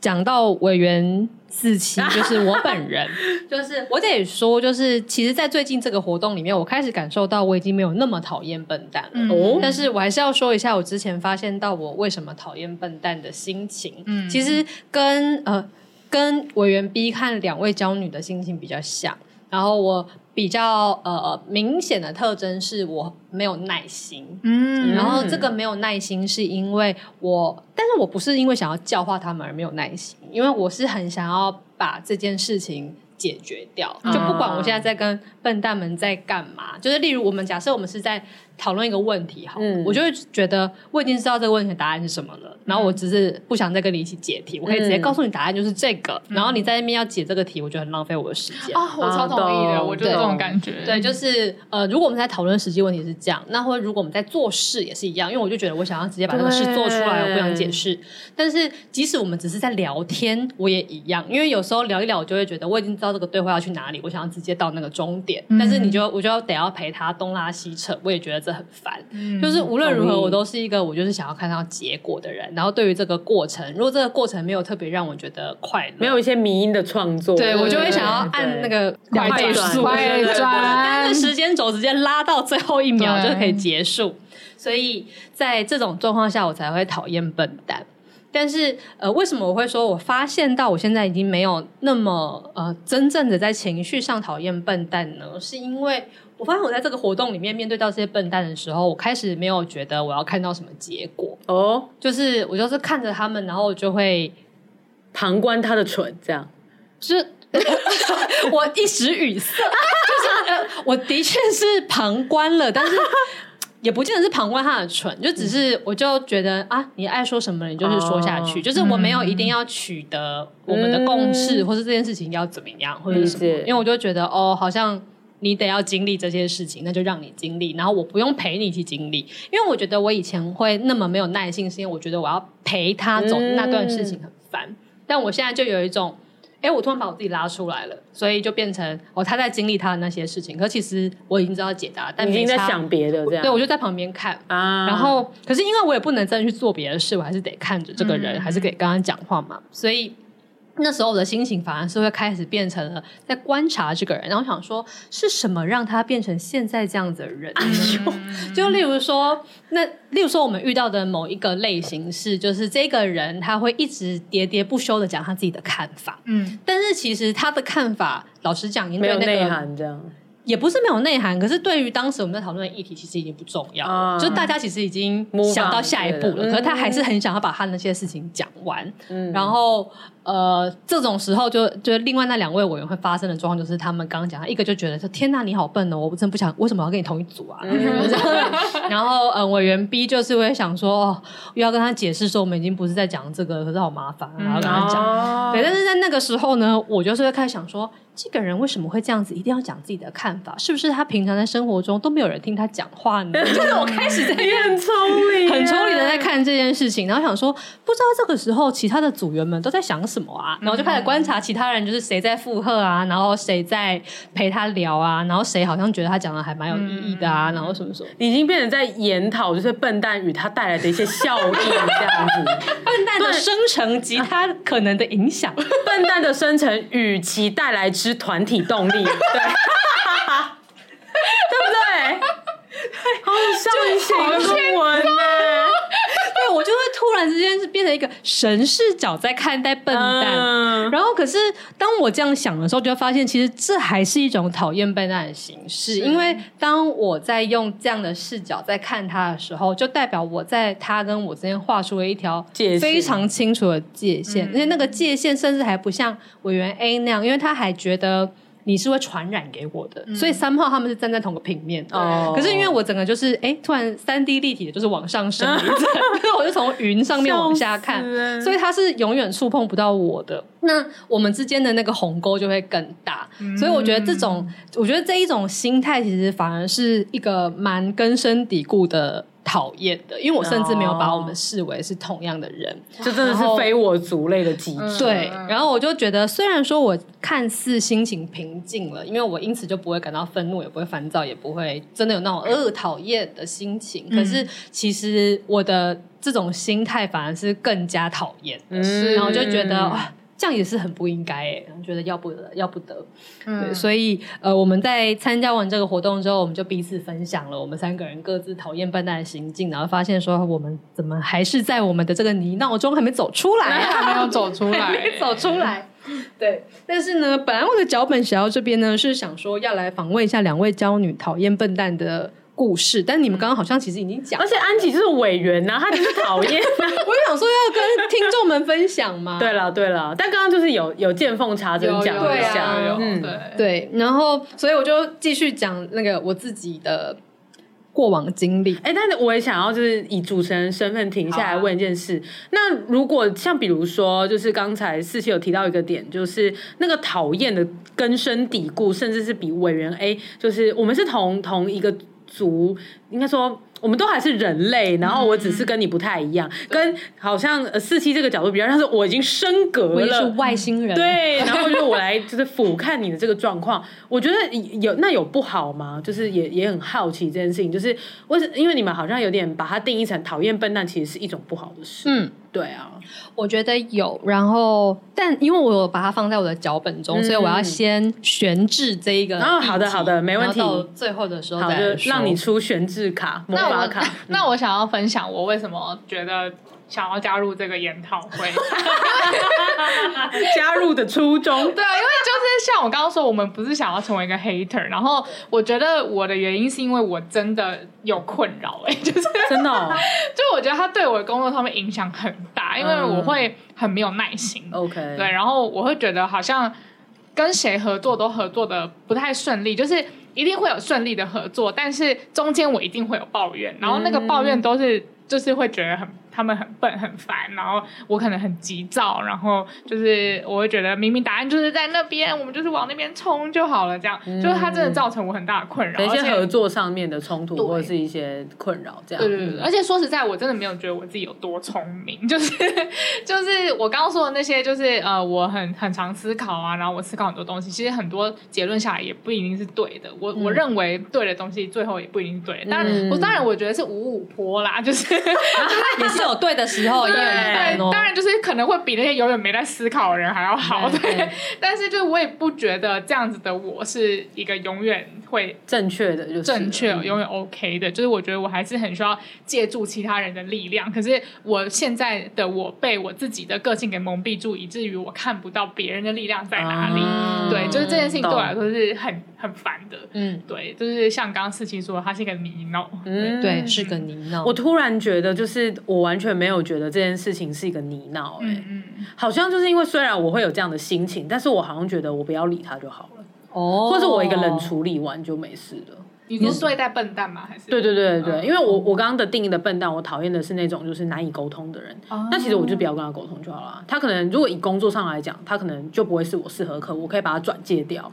S3: 讲到委员四七，就是我本人，就是我得说，就是其实，在最近这个活动里面，我开始感受到我已经没有那么讨厌笨蛋了。哦，但是我还是要说一下，我之前发现到我为什么讨厌笨蛋的心情。嗯，其实跟呃跟委员 B 看两位娇女的心情比较像。然后我比较呃明显的特征是我没有耐心，嗯，然后这个没有耐心是因为我，但是我不是因为想要教化他们而没有耐心，因为我是很想要把这件事情解决掉，就不管我现在在跟笨蛋们在干嘛，就是例如我们假设我们是在。讨论一个问题，好，嗯、我就会觉得我已经知道这个问题的答案是什么了，然后我只是不想再跟你一起解题，嗯、我可以直接告诉你答案就是这个，嗯、然后你在那边要解这个题，我觉得很浪费我的时间。
S1: 啊，我超同意的，我就这种感觉。
S3: 对，就是呃，如果我们在讨论实际问题是这样，那或者如果我们在做事也是一样，因为我就觉得我想要直接把这个事做出来，我不想解释。但是即使我们只是在聊天，我也一样，因为有时候聊一聊，我就会觉得我已经知道这个对话要去哪里，我想要直接到那个终点，嗯、但是你就我就要得要陪他东拉西扯，我也觉得这很烦。就是无论如何，我都是一个我就是想要看到结果的人。然后对于这个过程，如果这个过程没有特别让我觉得快乐，
S4: 没有一些迷因的创作，
S3: 对我就会想要按那个快转，快转，但是时间轴直接拉到最后一秒就可以结束。所以在这种状况下，我才会讨厌笨蛋。但是呃，为什么我会说我发现到我现在已经没有那么呃真正的在情绪上讨厌笨蛋呢？是因为。我发现我在这个活动里面面对到这些笨蛋的时候，我开始没有觉得我要看到什么结果。哦，就是我就是看着他们，然后就会
S4: 旁观他的蠢，这
S3: 样，是 我一时语塞，就是呃，我的确是旁观了，但是也不见得是旁观他的蠢，就只是我就觉得啊，你爱说什么你就是说下去，哦、就是我没有一定要取得我们的共识，嗯、或是这件事情要怎么样，或者是什么，是因为我就觉得哦，好像。你得要经历这些事情，那就让你经历，然后我不用陪你去经历，因为我觉得我以前会那么没有耐心，是因为我觉得我要陪他走那段事情很烦。嗯、但我现在就有一种，哎，我突然把我自己拉出来了，所以就变成哦，他在经历他的那些事情，可其实我已经知道解答，但
S4: 已经在想别的这样。
S3: 对，我就在旁边看啊，然后可是因为我也不能真的去做别的事，我还是得看着这个人，嗯、还是得跟他讲话嘛，所以。那时候我的心情反而是会开始变成了在观察这个人，然后想说是什么让他变成现在这样子的人？哎呦，就例如说，那例如说我们遇到的某一个类型是，就是这个人他会一直喋喋不休的讲他自己的看法，嗯，但是其实他的看法，老实讲，因为那个、
S4: 没有内涵这样。
S3: 也不是没有内涵，可是对于当时我们在讨论的议题，其实已经不重要了。Uh, 就大家其实已经想到下一步了，可是他还是很想要把他那些事情讲完。嗯、然后，呃，这种时候就就另外那两位委员会发生的状况，就是他们刚刚讲，一个就觉得说：“天呐，你好笨哦，我真不想，为什么要跟你同一组啊？”嗯、然后，嗯，委员 B 就是会想说：“哦，又要跟他解释说，我们已经不是在讲这个，可是好麻烦，然后跟他讲。嗯”对，但是在那个时候呢，我就是会开始想说。这个人为什么会这样子？一定要讲自己的看法？是不是他平常在生活中都没有人听他讲话呢？就是我开始在很抽离、很抽离的在看看这件事情，然后想说，不知道这个时候其他的组员们都在想什么啊？然后就开始观察其他人，就是谁在附和啊，然后谁在陪他聊啊，然后谁好像觉得他讲的还蛮有意义的啊，然后什么什么，
S4: 已经变成在研讨就是笨蛋与他带来的一些效应这样子，
S3: 笨蛋的生成及他可能的影响，
S4: 笨蛋的生成与其带来之团体动力，对。对不对？好像写个论文呢。
S3: 对，我就会突然之间是变成一个神视角在看待笨蛋。嗯、然后，可是当我这样想的时候，就会发现其实这还是一种讨厌笨蛋的形式。因为当我在用这样的视角在看他的时候，就代表我在他跟我之间画出了一条非常清楚的界限，而且那个界限甚至还不像委员 A 那样，因为他还觉得。你是会传染给我的，嗯、所以三炮他们是站在同个平面。哦、可是因为我整个就是哎、欸，突然三 D 立体的，就是往上升 我就从云上面往下看，所以它是永远触碰不到我的。那我们之间的那个鸿沟就会更大。嗯、所以我觉得这种，我觉得这一种心态其实反而是一个蛮根深蒂固的。讨厌的，因为我甚至没有把我们视为是同样的人，
S4: 这真的是非我族类的极致。
S3: 对，然后我就觉得，虽然说我看似心情平静了，因为我因此就不会感到愤怒，也不会烦躁，也不会真的有那种呃讨厌的心情。可是其实我的这种心态反而是更加讨厌的，嗯、然后就觉得。这样也是很不应该哎，觉得要不得，要不得。嗯，对，所以呃，我们在参加完这个活动之后，我们就彼此分享了我们三个人各自讨厌笨蛋的行径，然后发现说我们怎么还是在我们的这个泥淖中还没走出来，
S1: 还没有走出来，
S3: 没走出来。对，但是呢，本来我的脚本写到这边呢，是想说要来访问一下两位娇女讨厌笨蛋的故事，但你们刚刚好像其实已经讲，
S4: 而且安琪是委员呐、啊，他就是讨厌。
S3: 我想说要跟听众们分享嘛。
S4: 对了对了，但刚刚就是有有见缝插针讲了一下，
S3: 嗯对对，然后所以我就继续讲那个我自己的过往经历。
S4: 哎、欸，但是我也想要就是以主持人身份停下来问一件事，啊、那如果像比如说，就是刚才四七有提到一个点，就是那个讨厌的根深蒂固，甚至是比委员 A，就是我们是同同一个。族应该说，我们都还是人类，然后我只是跟你不太一样，嗯、跟好像呃四七这个角度比较，像是我已经升格了，
S3: 我也是外星人，
S4: 对，然后就我来就是 俯瞰你的这个状况，我觉得有那有不好吗？就是也也很好奇这件事情，就是为什因为你们好像有点把它定义成讨厌笨蛋，其实是一种不好的事，嗯。对啊，
S3: 我觉得有，然后但因为我有把它放在我的脚本中，嗯、所以我要先悬置这一个。
S4: 哦，好的好的，没问题。
S3: 到最后的时候再
S4: 就让你出悬置卡、魔法卡。
S1: 那我，那我想要分享我为什么觉得。想要加入这个研讨会，
S4: 加入的初衷。
S1: 对啊，因为就是像我刚刚说，我们不是想要成为一个 hater，然后我觉得我的原因是因为我真的有困扰，哎，就是
S4: 真的、哦，
S1: 就我觉得他对我的工作上面影响很大，因为我会很没有耐心
S4: ，OK，
S1: 对，然后我会觉得好像跟谁合作都合作的不太顺利，就是一定会有顺利的合作，但是中间我一定会有抱怨，然后那个抱怨都是就是会觉得很。他们很笨很烦，然后我可能很急躁，然后就是我会觉得明明答案就是在那边，我们就是往那边冲就好了，这样、嗯、就是它真的造成我很大的困扰，
S4: 一些合作上面的冲突或者是一些困扰，这
S1: 样。对对对，而且说实在，我真的没有觉得我自己有多聪明，就是就是我刚刚说的那些，就是呃，我很很常思考啊，然后我思考很多东西，其实很多结论下来也不一定是对的，我、嗯、我认为对的东西最后也不一定是对的，当然、嗯、我当然我觉得是五五坡啦，就是
S3: 也是。有对的时候，对，对，
S1: 当然就是可能会比那些永远没在思考的人还要好，对。对，但是就我也不觉得这样子的我是一个永远会
S4: 正确的，就是
S1: 正确永远 OK 的。就是我觉得我还是很需要借助其他人的力量。可是我现在的我被我自己的个性给蒙蔽住，以至于我看不到别人的力量在哪里。啊、对，就是这件事情对我来说是很很烦的。嗯，对，就是像刚刚四七说，他是一个泥淖。
S3: 嗯，对，是个泥淖。
S4: 我突然觉得，就是我完全没有觉得这件事情是一个泥淖、欸。哎、嗯，好像就是因为虽然我会有这样的心情，但是我好像觉得我不要理他就好了。哦，或者我一个冷处理完就没事了。
S1: 你是对待笨蛋吗？还是？
S4: 对对对对，因为我我刚刚的定义的笨蛋，我讨厌的是那种就是难以沟通的人。那其实我就不要跟他沟通就好了。他可能如果以工作上来讲，他可能就不会是我适合客户，我可以把他转介掉。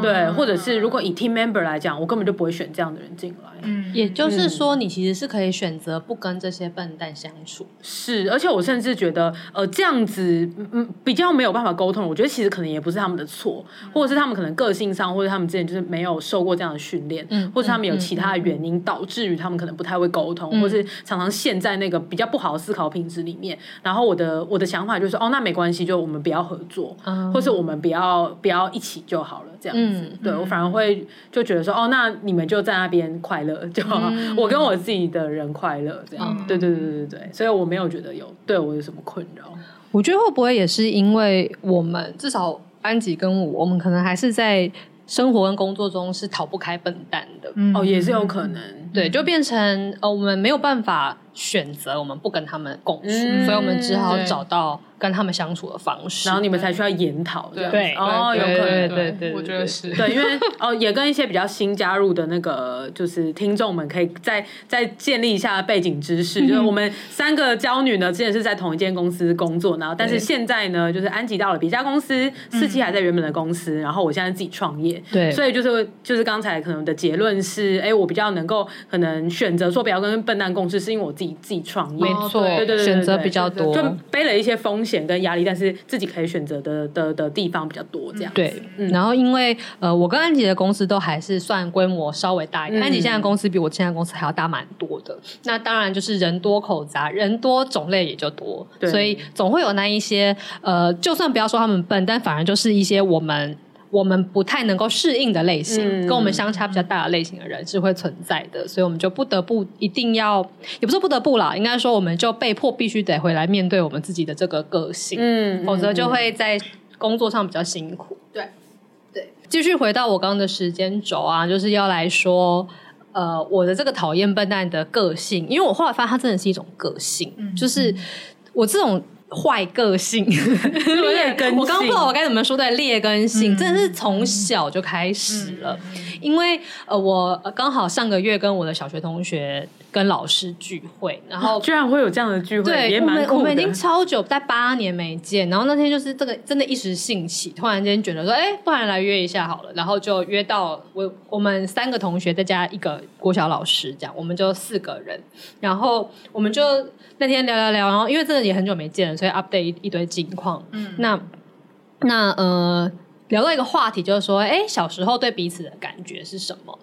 S4: 对，或者是如果以 team member 来讲，我根本就不会选这样的人进来。
S3: 嗯，也就是说，你其实是可以选择不跟这些笨蛋相处。
S4: 是，而且我甚至觉得，呃，这样子嗯比较没有办法沟通。我觉得其实可能也不是他们的错，或者是他们可能个性上，或者他们之前就是没有受过这样的训练。嗯。或者他们有其他的原因导致于他们可能不太会沟通，嗯、或是常常陷在那个比较不好的思考品质里面。然后我的我的想法就是，哦，那没关系，就我们不要合作，嗯、或是我们不要不要一起就好了，这样子。嗯、对我反而会就觉得说，哦，那你们就在那边快乐就好，嗯、我跟我自己的人快乐这样。嗯、对对对对对，所以我没有觉得有对我有什么困扰。
S3: 我觉得会不会也是因为我们至少安吉跟我，我们可能还是在。生活跟工作中是逃不开笨蛋的，
S4: 嗯、哦，也是有可能，
S3: 对，就变成呃，我们没有办法选择，我们不跟他们共处，嗯、所以我们只好找到。跟他们相处的方式，
S4: 然后你们才需要研讨，对
S3: 对
S4: 哦，有可能，
S3: 对对，
S1: 我觉得是。
S4: 对，因为哦，也跟一些比较新加入的那个就是听众们，可以再再建立一下背景知识。就是我们三个娇女呢，之前是在同一间公司工作，然后但是现在呢，就是安吉到了别家公司，四季还在原本的公司，然后我现在自己创业，对，所以就是就是刚才可能的结论是，哎，我比较能够可能选择说不要跟笨蛋共事，是因为我自己自己创业，
S3: 没错，对对对，选择比较多，
S4: 就背了一些风险。跟压力，但是自己可以选择的的的地方比较多，这样
S3: 对。嗯、然后因为呃，我跟安吉的公司都还是算规模稍微大一点，嗯、安吉现在公司比我现在公司还要大蛮多的。那当然就是人多口杂，人多种类也就多，对所以总会有那一些呃，就算不要说他们笨，但反而就是一些我们。我们不太能够适应的类型，嗯、跟我们相差比较大的类型的人是会存在的，所以我们就不得不一定要，也不是不得不啦，应该说我们就被迫必须得回来面对我们自己的这个个性，嗯，否则就会在工作上比较辛苦。对，对，继续回到我刚刚的时间轴啊，就是要来说，呃，我的这个讨厌笨蛋的个性，因为我后来发现它真的是一种个性，嗯、就是我这种。坏个性，劣根性。我刚刚不知道我该怎么说对，劣根性，真的是从小就开始了。因为呃，我刚好上个月跟我的小学同学跟老师聚会，然后
S4: 居然会有这样的聚会，
S3: 对，
S4: 也蛮酷的。我们
S3: 我们已经超久，在八年没见，然后那天就是这个真的一时兴起，突然间觉得说，哎，不然来约一下好了，然后就约到我我们三个同学再加一个国小老师，这样我们就四个人，然后我们就。那天聊聊聊，然后因为真的也很久没见了，所以 update 一,一堆近况。嗯，那那呃，聊到一个话题，就是说，哎，小时候对彼此的感觉是什么？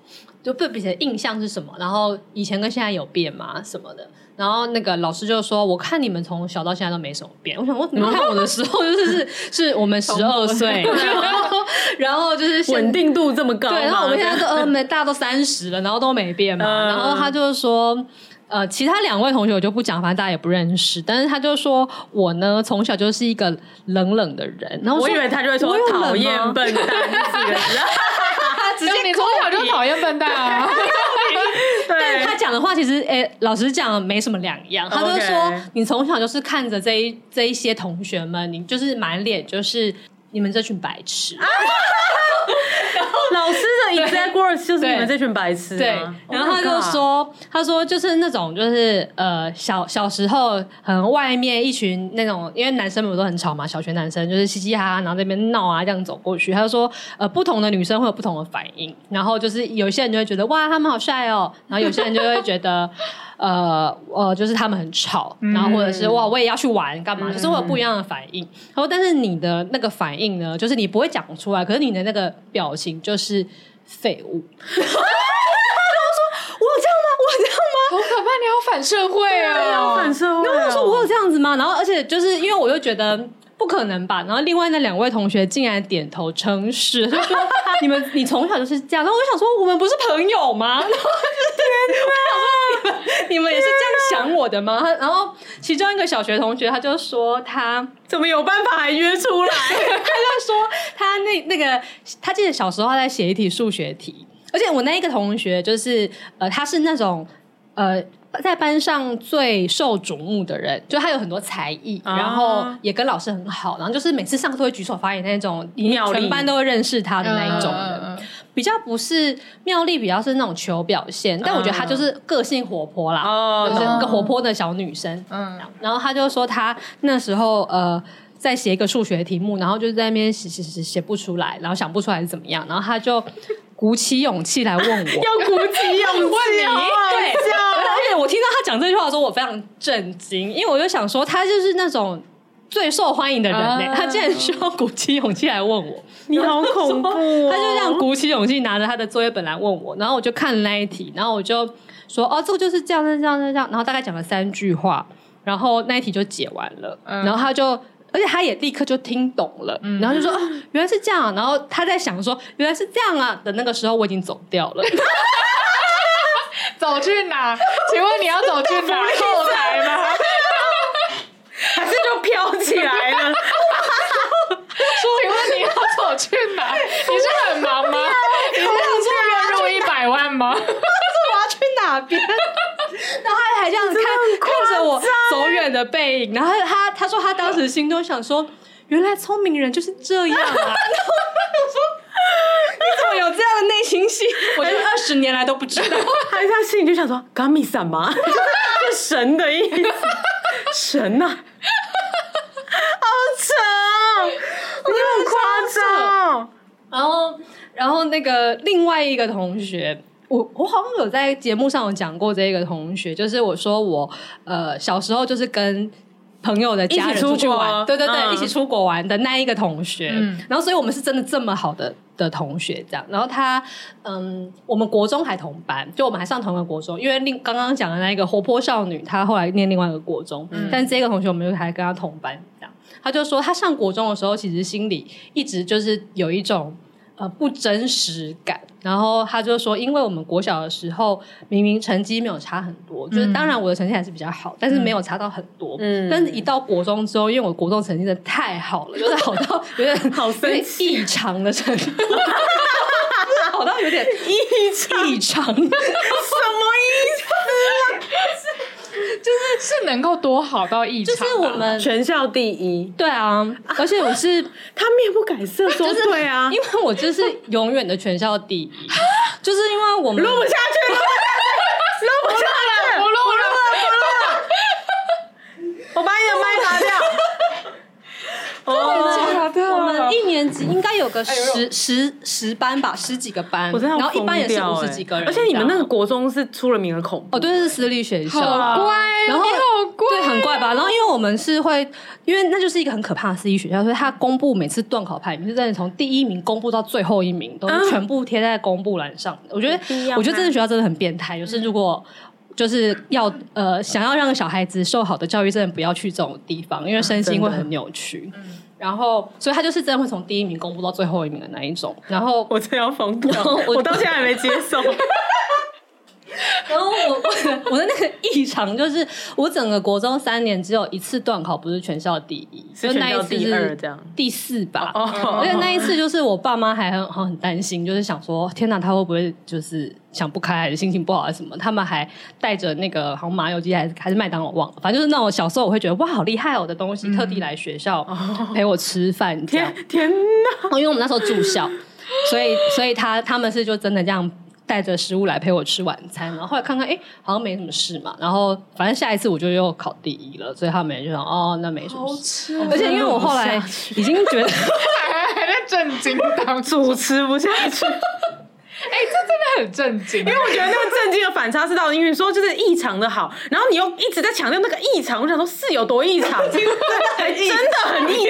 S3: 就对彼此的印象是什么？然后以前跟现在有变吗？什么的？然后那个老师就说：“我看你们从小到现在都没什么变。”我想，我你们看我的时候就是是 是我们十二岁，然后然后就是
S4: 稳定度这么高，
S3: 对，然后我们现在都呃没大家都三十了，然后都没变嘛。然后他就说。呃，其他两位同学我就不讲，反正大家也不认识。但是他就说我呢，从小就是一个冷冷的人。然后我，
S4: 我以为他就会说讨厌笨蛋，
S1: 直接你从小就讨厌笨蛋啊。
S3: 对但是他讲的话其实，哎、欸，老实讲没什么两样。他就说.你从小就是看着这一这一些同学们，你就是满脸就是你们这群白痴。
S4: 老师的 exact words 就是你们这群白痴。
S3: 对，然后他就说，他说就是那种就是呃小小时候很外面一群那种，因为男生们都很吵嘛，小学男生就是嘻嘻哈哈，然后在那边闹啊，这样走过去。他就说呃不同的女生会有不同的反应，然后就是有些人就会觉得哇他们好帅哦，然后有些人就会觉得。呃呃，就是他们很吵，然后或者是哇，我也要去玩干嘛？就是会有不一样的反应。然后，但是你的那个反应呢，就是你不会讲出来，可是你的那个表情就是废物。然后说：“我有这样吗？我有这样吗？
S1: 好可怕！你好反社会啊！
S4: 反社会。”
S3: 然后说：“我有这样子吗？”然后，而且就是因为我就觉得。不可能吧？然后另外那两位同学竟然点头称是，他说：“你们你从小就是这样。”然后我想说：“我们不是朋友吗？” 然后就是天哪，你们也是这样想我的吗？然后其中一个小学同学他就说：“他
S4: 怎么有办法还约出来？” 他
S3: 就说：“他那那个他记得小时候他在写一题数学题，而且我那一个同学就是呃，他是那种呃。”在班上最受瞩目的人，就他有很多才艺，啊、然后也跟老师很好，然后就是每次上课都会举手发言那种，全班都会认识他的那一种人。比较不是妙丽，比较是那种求表现，但我觉得她就是个性活泼啦，
S4: 哦，
S3: 就是一个活泼的小女生。嗯，然后她就说她那时候呃在写一个数学题目，然后就在那边写写写写不出来，然后想不出来是怎么样，然后她就鼓起勇气来问我，
S4: 要鼓起勇气，
S3: 对，而且我听到他讲这句话的时候，我非常震惊，因为我就想说他就是那种。最受欢迎的人呢、欸，他竟然需要鼓起勇气来问我，
S4: 你好恐怖、哦！
S3: 他就这样鼓起勇气拿着他的作业本来问我，然后我就看了那一题，然后我就说哦，这个就是这样，这样，这样，这样，然后大概讲了三句话，然后那一题就解完了，嗯、然后他就，而且他也立刻就听懂了，嗯、然后就说哦，原来是这样，然后他在想说原来是这样啊的那个时候，我已经走掉了，
S1: 走去哪？请问你要走去哪？后台吗？
S4: 还是就飘起来了？
S1: 请问你要走去哪？你是很忙吗？你是要月入一百万吗？我
S3: 要去哪边？然后他还这样看看着我走远的背影，然后他他说他当时心中想说，原来聪明人就是这样啊！然后我说你怎么有这样的内心戏？我觉得二十年来都不知道。
S4: 他他心里就想说，嘎米什么？是神的意思，神呐、啊！你很夸张，
S3: 然后，然后那个另外一个同学，我我好像有在节目上有讲过这个同学，就是我说我呃小时候就是跟朋友的家人出去玩，对对对，嗯、一起出国玩的那一个同学，嗯、然后所以我们是真的这么好的的同学，这样，然后他嗯，我们国中还同班，就我们还上同一个国中，因为另刚刚讲的那一个活泼少女，她后来念另外一个国中，嗯、但是这个同学我们就还跟她同班，这样。他就说，他上国中的时候，其实心里一直就是有一种呃不真实感。然后他就说，因为我们国小的时候明明成绩没有差很多，嗯、就是当然我的成绩还是比较好，但是没有差到很多。嗯，但是一到国中之后，因为我国中成绩真的太好了，就是好到有点
S4: 好
S3: 生气异常的程度，好到有点异常异常，什么意思？
S1: 就是是能够多好到异常，
S3: 就是我们
S4: 全校第一，
S3: 对啊，而且我是
S4: 他面不改色说对啊，
S3: 因为我就是永远的全校第一，就是因为我们
S4: 录不下去了，录不下去，
S1: 不录了，不录了，
S4: 我把你的麦拿掉。
S3: 哦，一年级应该有个十十十班吧，十几个班，然后一班也是五十几个人。
S4: 而且你们那个国中是出了名的恐怖，
S3: 哦，对，是私立学校，
S1: 好乖，
S3: 然后
S1: 好乖，
S3: 对，很怪吧？然后因为我们是会，因为那就是一个很可怕的私立学校，所以他公布每次段考排名是真的从第一名公布到最后一名，都是全部贴在公布栏上的。我觉得，我觉得这个学校真的很变态，就是如果。就是要呃，想要让小孩子受好的教育，真的不要去这种地方，因为身心会很扭曲。嗯、然后，所以他就是真的会从第一名公布到最后一名的那一种。然后
S4: 我真要疯掉，我，我到现在还没接受。
S3: 然后我我 我的那个异常就是，我整个国中三年只有一次段考不是全校第一，
S4: 是全校第二这样，
S3: 第四吧。而且那一次就是我爸妈还很很担心，就是想说天哪，他会不会就是想不开，还是心情不好，还是什么？他们还带着那个好像麻油鸡还是还是麦当劳忘了，反正就是那种小时候我会觉得哇，好厉害哦的东西，特地来学校陪我吃饭。
S4: 天天哪！
S3: 因为我们那时候住校，所以所以他他们是就真的这样。带着食物来陪我吃晚餐，然后后来看看，哎，好像没什么事嘛。然后反正下一次我就又考第一了，所以他们就想，哦，那没什么事。而且因为我后来已经觉得
S1: 还 还在震惊当
S4: 主持不下去。
S1: 哎、欸，这真的很震惊，因
S4: 为我觉得那个震惊的反差是到，因为说就是异常的好，然后你又一直在强调那个异常，我想说是有多异常，真的很异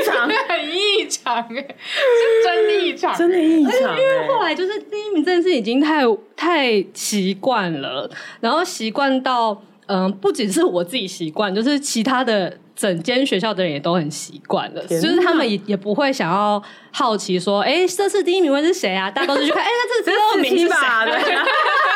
S4: 常，
S1: 很异常，哎，是真异常，
S4: 真的异常。
S3: 因为后来就是第一名真的是已经太太习惯了，然后习惯到嗯，不仅是我自己习惯，就是其他的。整间学校的人也都很习惯了，就是他们也也不会想要好奇说，哎、欸，这次第一名会是谁啊？大家都是去看，哎、欸，那这次第二名是谁？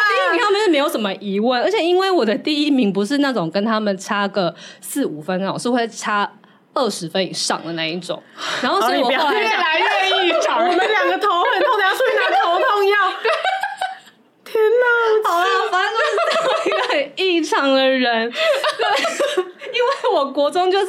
S3: 第一名他们是没有什么疑问，而且因为我的第一名不是那种跟他们差个四五分那种，是会差二十分以上的那一种。然后所以我后来
S1: 越来越异常，
S4: 我们两个头很痛，等下出去拿头痛药。天哪！
S3: 好了，反正就是这样一个很异常的人。对，因为我我国中就是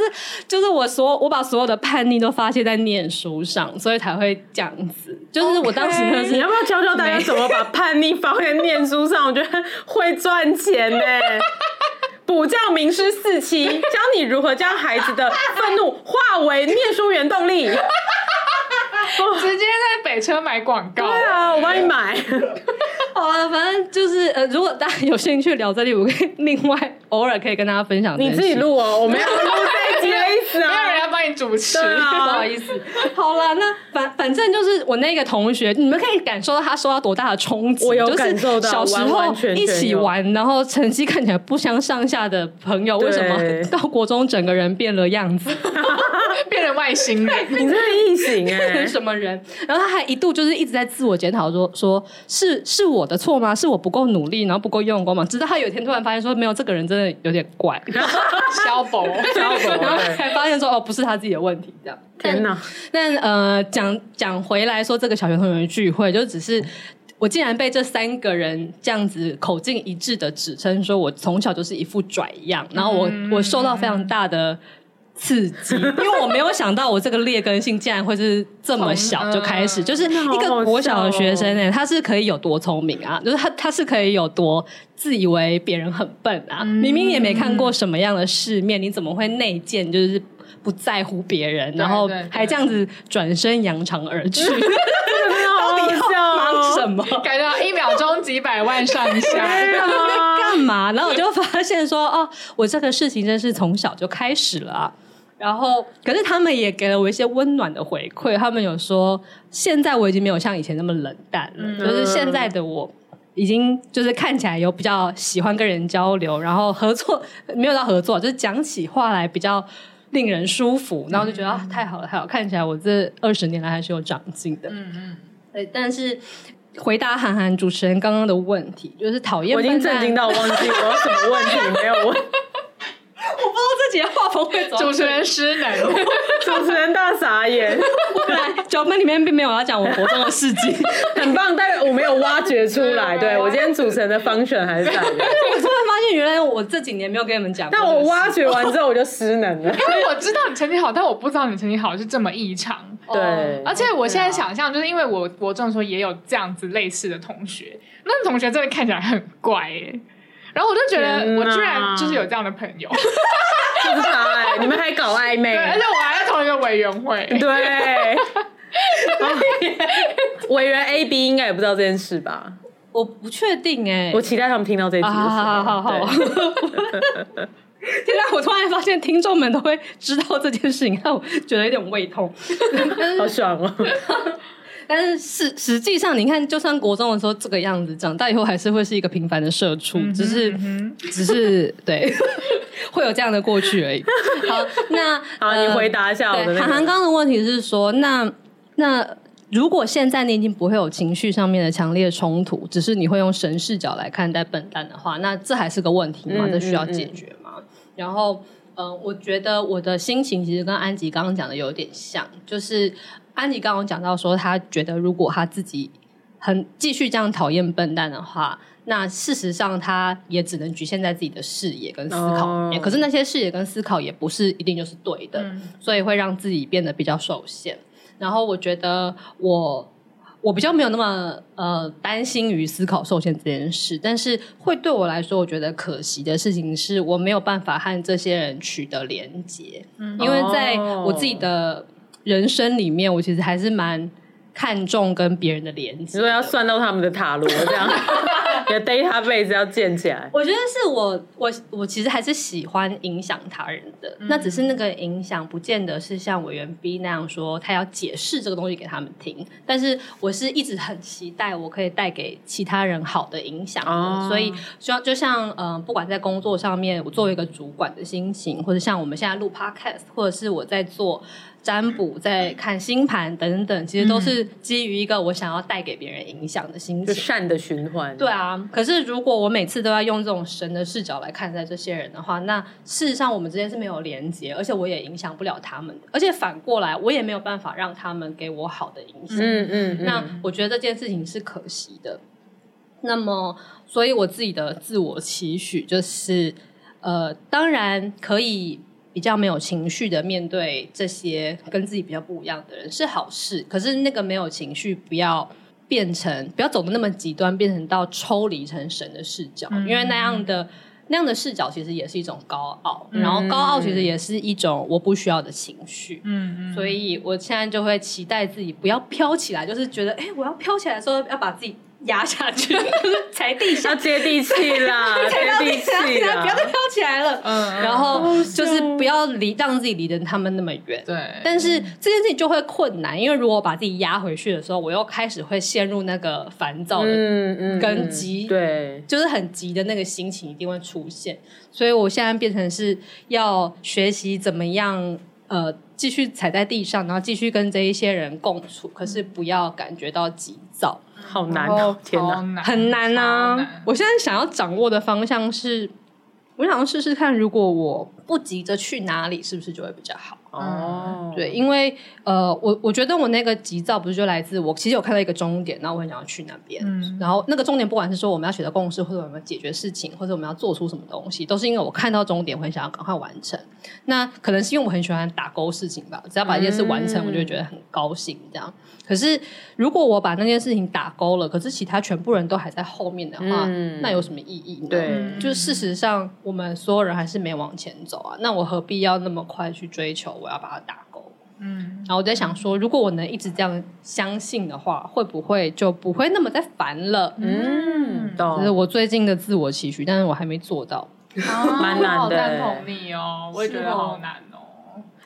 S3: 就是我所我把所有的叛逆都发泄在念书上，所以才会这样子。就是我当时就是
S4: 你要不要教教大家怎么把叛逆发挥在念书上？我觉得会赚钱呢。补教名师四期教你如何将孩子的愤怒化为念书原动力。
S1: 直接在北车买广告。
S4: 对啊，我帮你买。
S3: 好了，反正就是呃，如果大家有兴趣聊这里，我可以另外 偶尔可以跟大家分享。
S4: 你自己录哦，我没有录这一集的意思啊，
S1: 没有人要主持，
S4: 啊、
S3: 不好意思。好了，那反反正就是我那个同学，你们可以感受到他受到多大的冲击。
S4: 我有感受到，
S3: 小时候一起玩，
S4: 完完全全
S3: 然后成绩看起来不相上下的朋友，为什么 到国中整个人变了样子，
S1: 变成外星人？
S4: 你这是异形哎、欸，
S3: 什么人？然后他还一度就是一直在自我检讨，说说是是我的错吗？是我不够努力，然后不够用功吗？直到他有一天突然发现说，没有，这个人真的有点怪，
S1: 小宝，
S4: 小宝，
S3: 然后才发现说，哦，不是他自己的问题，这样。
S4: 天哪！
S3: 但呃，讲讲回来说，这个小学同学聚会，就只是我竟然被这三个人这样子口径一致的指称，说我从小就是一副拽样，然后我、嗯、我受到非常大的。刺激，因为我没有想到我这个劣根性竟然会是这么小就开始，就是一个国小的学生呢，他是可以有多聪明啊？就是他他是可以有多自以为别人很笨啊？明明也没看过什么样的世面，你怎么会内建就是不在乎别人，然后还这样子转身扬长而去？到底要忙什么？
S1: 感觉到一秒钟几百万上下，
S3: 干嘛？然后我就发现说，哦，我这个事情真是从小就开始了啊。然后，可是他们也给了我一些温暖的回馈。他们有说，现在我已经没有像以前那么冷淡了，嗯、就是现在的我已经就是看起来有比较喜欢跟人交流，然后合作没有到合作，就是讲起话来比较令人舒服。然后就觉得、太好了，太好，看起来我这二十年来还是有长进的。嗯嗯。对，但是回答韩寒主持人刚刚的问题，就是讨厌。我
S4: 已经震惊到忘记 我有什么问题没有问。
S3: 我不知道自己的画风会怎么。
S1: 主持人失能，
S4: 主持人大傻眼。
S3: 来，脚本里面并没有要讲我国中的事迹，
S4: 很棒，但是我没有挖掘出来。对，我今天主持人的 function 还是在的。
S3: 但是我突然发现，原来我这几年没有跟你们讲。
S4: 但我挖掘完之后，我就失能了。
S1: 因为我知道你成绩好，但我不知道你成绩好是这么异常。
S4: 对，
S1: 而且我现在想象，就是因为我国中的时候也有这样子类似的同学，那同学真的看起来很怪哎。然后我就觉得，我居然就是有这样的朋友，
S4: 就是他哎，你们还搞暧昧，
S1: 而且我还在同一个委员会，
S4: 对，委员 A、B 应该也不知道这件事吧？
S3: 我不确定哎，
S4: 我期待他们听到这一集。好
S3: 好好好，现在 我突然发现听众们都会知道这件事情，让我觉得有点胃痛，
S4: 好爽哦。
S3: 但是实实际上，你看，就算国中的时候这个样子，长大以后还是会是一个平凡的社畜，嗯、只是，嗯、只是对，会有这样的过去而已。好，那
S4: 好，呃、你回答一下我的、那个。韩寒刚刚的问题是说，那那如果现在你已经不会有情绪上面的强烈冲突，只是你会用神视角来看待笨蛋的话，那这还是个问题吗？这需要解决吗？嗯嗯嗯然后，嗯、呃，我觉得我的心情其实跟安吉刚刚讲的有点像，就是。安妮刚刚讲到说，他觉得如果他自己很继续这样讨厌笨蛋的话，那事实上他也只能局限在自己的视野跟思考里面。Oh. 可是那些视野跟思考也不是一定就是对的，嗯、所以会让自己变得比较受限。然后我觉得我我比较没有那么呃担心于思考受限这件事，但是会对我来说，我觉得可惜的事情是我没有办法和这些人取得连接，嗯、因为在我自己的。人生里面，我其实还是蛮看重跟别人的连接。如果要算到他们的塔罗这样，你的 database 要建起来。
S3: 我觉得是我我我其实还是喜欢影响他人的，嗯、那只是那个影响不见得是像委员 B 那样说他要解释这个东西给他们听。但是我是一直很期待我可以带给其他人好的影响，哦、所以就就像嗯、呃，不管在工作上面，我作为一个主管的心情，或者像我们现在录 podcast，或者是我在做。占卜，在看星盘等等，其实都是基于一个我想要带给别人影响的心情，
S4: 就善的循环。
S3: 对啊，可是如果我每次都要用这种神的视角来看待这些人的话，那事实上我们之间是没有连接，而且我也影响不了他们，而且反过来我也没有办法让他们给我好的影响。嗯嗯，嗯，那我觉得这件事情是可惜的。那么，所以我自己的自我期许就是，呃，当然可以。比较没有情绪的面对这些跟自己比较不一样的人是好事。可是那个没有情绪，不要变成不要走的那么极端，变成到抽离成神的视角，嗯、因为那样的那样的视角其实也是一种高傲，嗯、然后高傲其实也是一种我不需要的情绪。所以我现在就会期待自己不要飘起来，就是觉得哎，我要飘起来的时候要把自己。压下去，踩地下，
S4: 要接地气啦，接地气啦，
S3: 不要再飘起来了。嗯，然后就是不要离，让自己离得他们那么远。
S1: 对，
S3: 但是这件事情就会困难，因为如果我把自己压回去的时候，我又开始会陷入那个烦躁的跟急，
S4: 对，
S3: 就是很急的那个心情一定会出现。所以我现在变成是要学习怎么样，呃，继续踩在地上，然后继续跟这一些人共处，可是不要感觉到急躁。
S4: 好难哦！天哪，
S3: 很难啊！我现在想要掌握的方向是，我想要试试看，如果我不急着去哪里，是不是就会比较好？哦，对，因为呃，我我觉得我那个急躁不是就来自我其实有看到一个终点，然后我很想要去那边，嗯，然后那个终点不管是说我们要取得共识，或者我们要解决事情，或者我们要做出什么东西，都是因为我看到终点，我很想要赶快完成。那可能是因为我很喜欢打勾事情吧，只要把一件事完成，嗯、我就会觉得很高兴。这样，可是如果我把那件事情打勾了，可是其他全部人都还在后面的话，嗯、那有什么意义呢？
S4: 对，
S3: 就是事实上我们所有人还是没往前走啊，那我何必要那么快去追求？我要把它打勾，嗯，然后我在想说，如果我能一直这样相信的话，会不会就不会那么再烦了？嗯，这是我最近的自我期许，但是我还没做到，
S4: 蛮难的。我好
S1: 赞同你哦，我也觉得好难。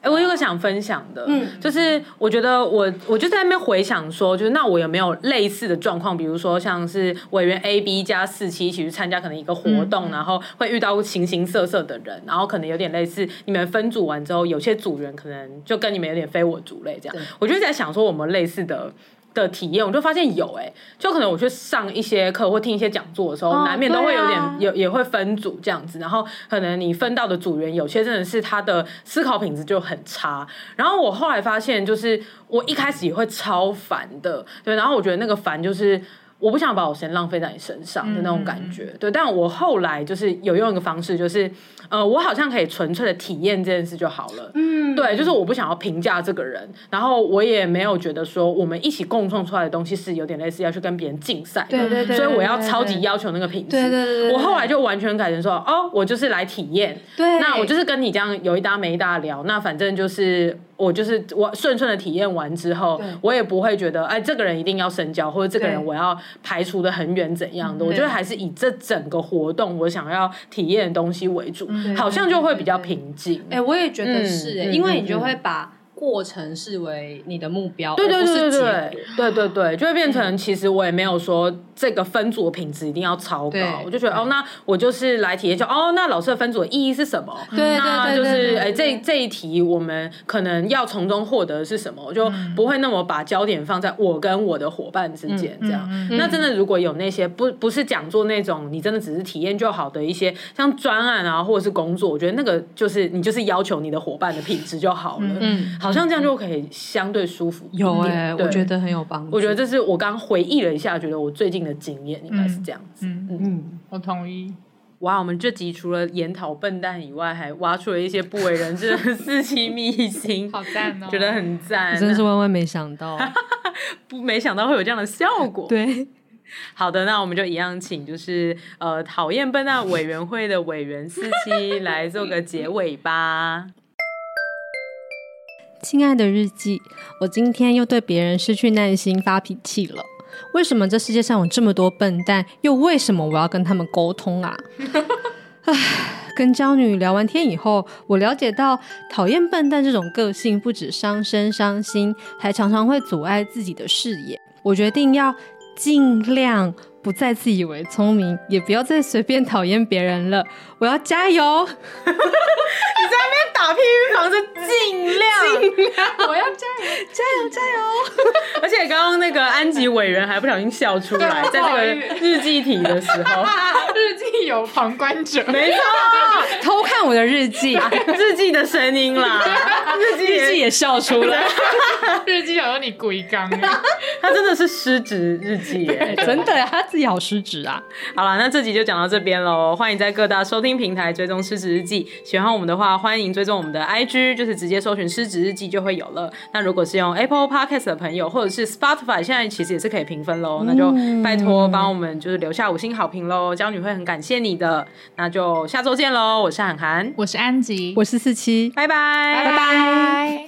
S4: 哎，我有个想分享的，嗯，就是我觉得我我就在那边回想说，就是那我有没有类似的状况？比如说像是委员 A、B 加四期一起去参加可能一个活动，嗯、然后会遇到形形色色的人，然后可能有点类似你们分组完之后，有些组员可能就跟你们有点非我族类这样。我就在想说，我们类似的。的体验，我就发现有哎、欸，就可能我去上一些课或听一些讲座的时候，哦、难免都会有点、啊、有也会分组这样子，然后可能你分到的组员有些真的是他的思考品质就很差，然后我后来发现，就是我一开始也会超烦的，对，然后我觉得那个烦就是。我不想把我时间浪费在你身上的那种感觉，嗯、对。但我后来就是有用一个方式，就是呃，我好像可以纯粹的体验这件事就好了。嗯，对，就是我不想要评价这个人，然后我也没有觉得说我们一起共创出来的东西是有点类似要去跟别人竞赛的。对对对。所以我要超级要求那个品质。对对对，对，对。我后来就完全改成说，哦，我就是来体验。对。那我就是跟你这样有一搭没一搭聊，那反正就是。我就是我顺顺的体验完之后，我也不会觉得哎，这个人一定要深交，或者这个人我要排除的很远怎样的。我觉得还是以这整个活动我想要体验的东西为主，好像就会比较平静。哎，
S3: 我也觉得是哎，嗯、因为你就会把。过程视为你的目标，
S4: 对对对对对对对对，就会变成其实我也没有说这个分组品质一定要超高，我就觉得哦，那我就是来体验，就哦，那老师的分组的意义是什么？
S3: 对，
S4: 那就是哎，这这一题我们可能要从中获得的是什么？我就不会那么把焦点放在我跟我的伙伴之间这样。那真的如果有那些不不是讲座那种，你真的只是体验就好的一些，像专案啊或者是工作，我觉得那个就是你就是要求你的伙伴的品质就好了。嗯，好。像这样就可以相对舒服一点。
S3: 有哎、欸，我觉得很有帮助。
S4: 我觉得这是我刚刚回忆了一下，觉得我最近的经验应该是这样子。嗯嗯，
S1: 嗯，我同意。
S4: 哇，我们这集除了研讨笨蛋以外，还挖出了一些不为人知的四期秘辛，
S1: 好赞哦！
S4: 觉得很赞，
S3: 真是万万没想到，
S4: 不没想到会有这样的效果。
S3: 对，
S4: 好的，那我们就一样，请就是呃讨厌笨蛋委员会的委员四期来做个结尾吧。
S5: 亲爱的日记，我今天又对别人失去耐心发脾气了。为什么这世界上有这么多笨蛋？又为什么我要跟他们沟通啊？唉，跟娇女聊完天以后，我了解到讨厌笨蛋这种个性不止伤身伤心，还常常会阻碍自己的视野。我决定要尽量不再自以为聪明，也不要再随便讨厌别人了。我要加油！
S4: 你在那边打屁预防是，尽量，尽
S3: 量，我要加油，加油，加油！
S4: 而且刚刚那个安吉委员还不小心笑出来，在这个日记体的时候，
S1: 日记有旁观者，
S4: 没错，
S3: 偷看我的日记，
S4: 日记的声音啦，日记
S3: 日记也笑出来，
S1: 日记想说你鬼刚，
S4: 他真的是失职日记耶，
S3: 真的呀，他自己好失职啊。
S4: 好了，那这集就讲到这边喽，欢迎在各大收听平台追踪失职日记，喜欢我们的话，欢迎追踪我们的 IG，就是直接搜寻失职日记就会有了。那如果是用 Apple Podcast 的朋友，或者是 Spotify，现在其实也是可以评分喽，那就拜托帮我们就是留下五星好评喽，娇女会很感谢你的。那就下周见喽，我是涵涵，
S6: 我是安吉，
S3: 我是四七，
S4: 拜拜，
S3: 拜拜。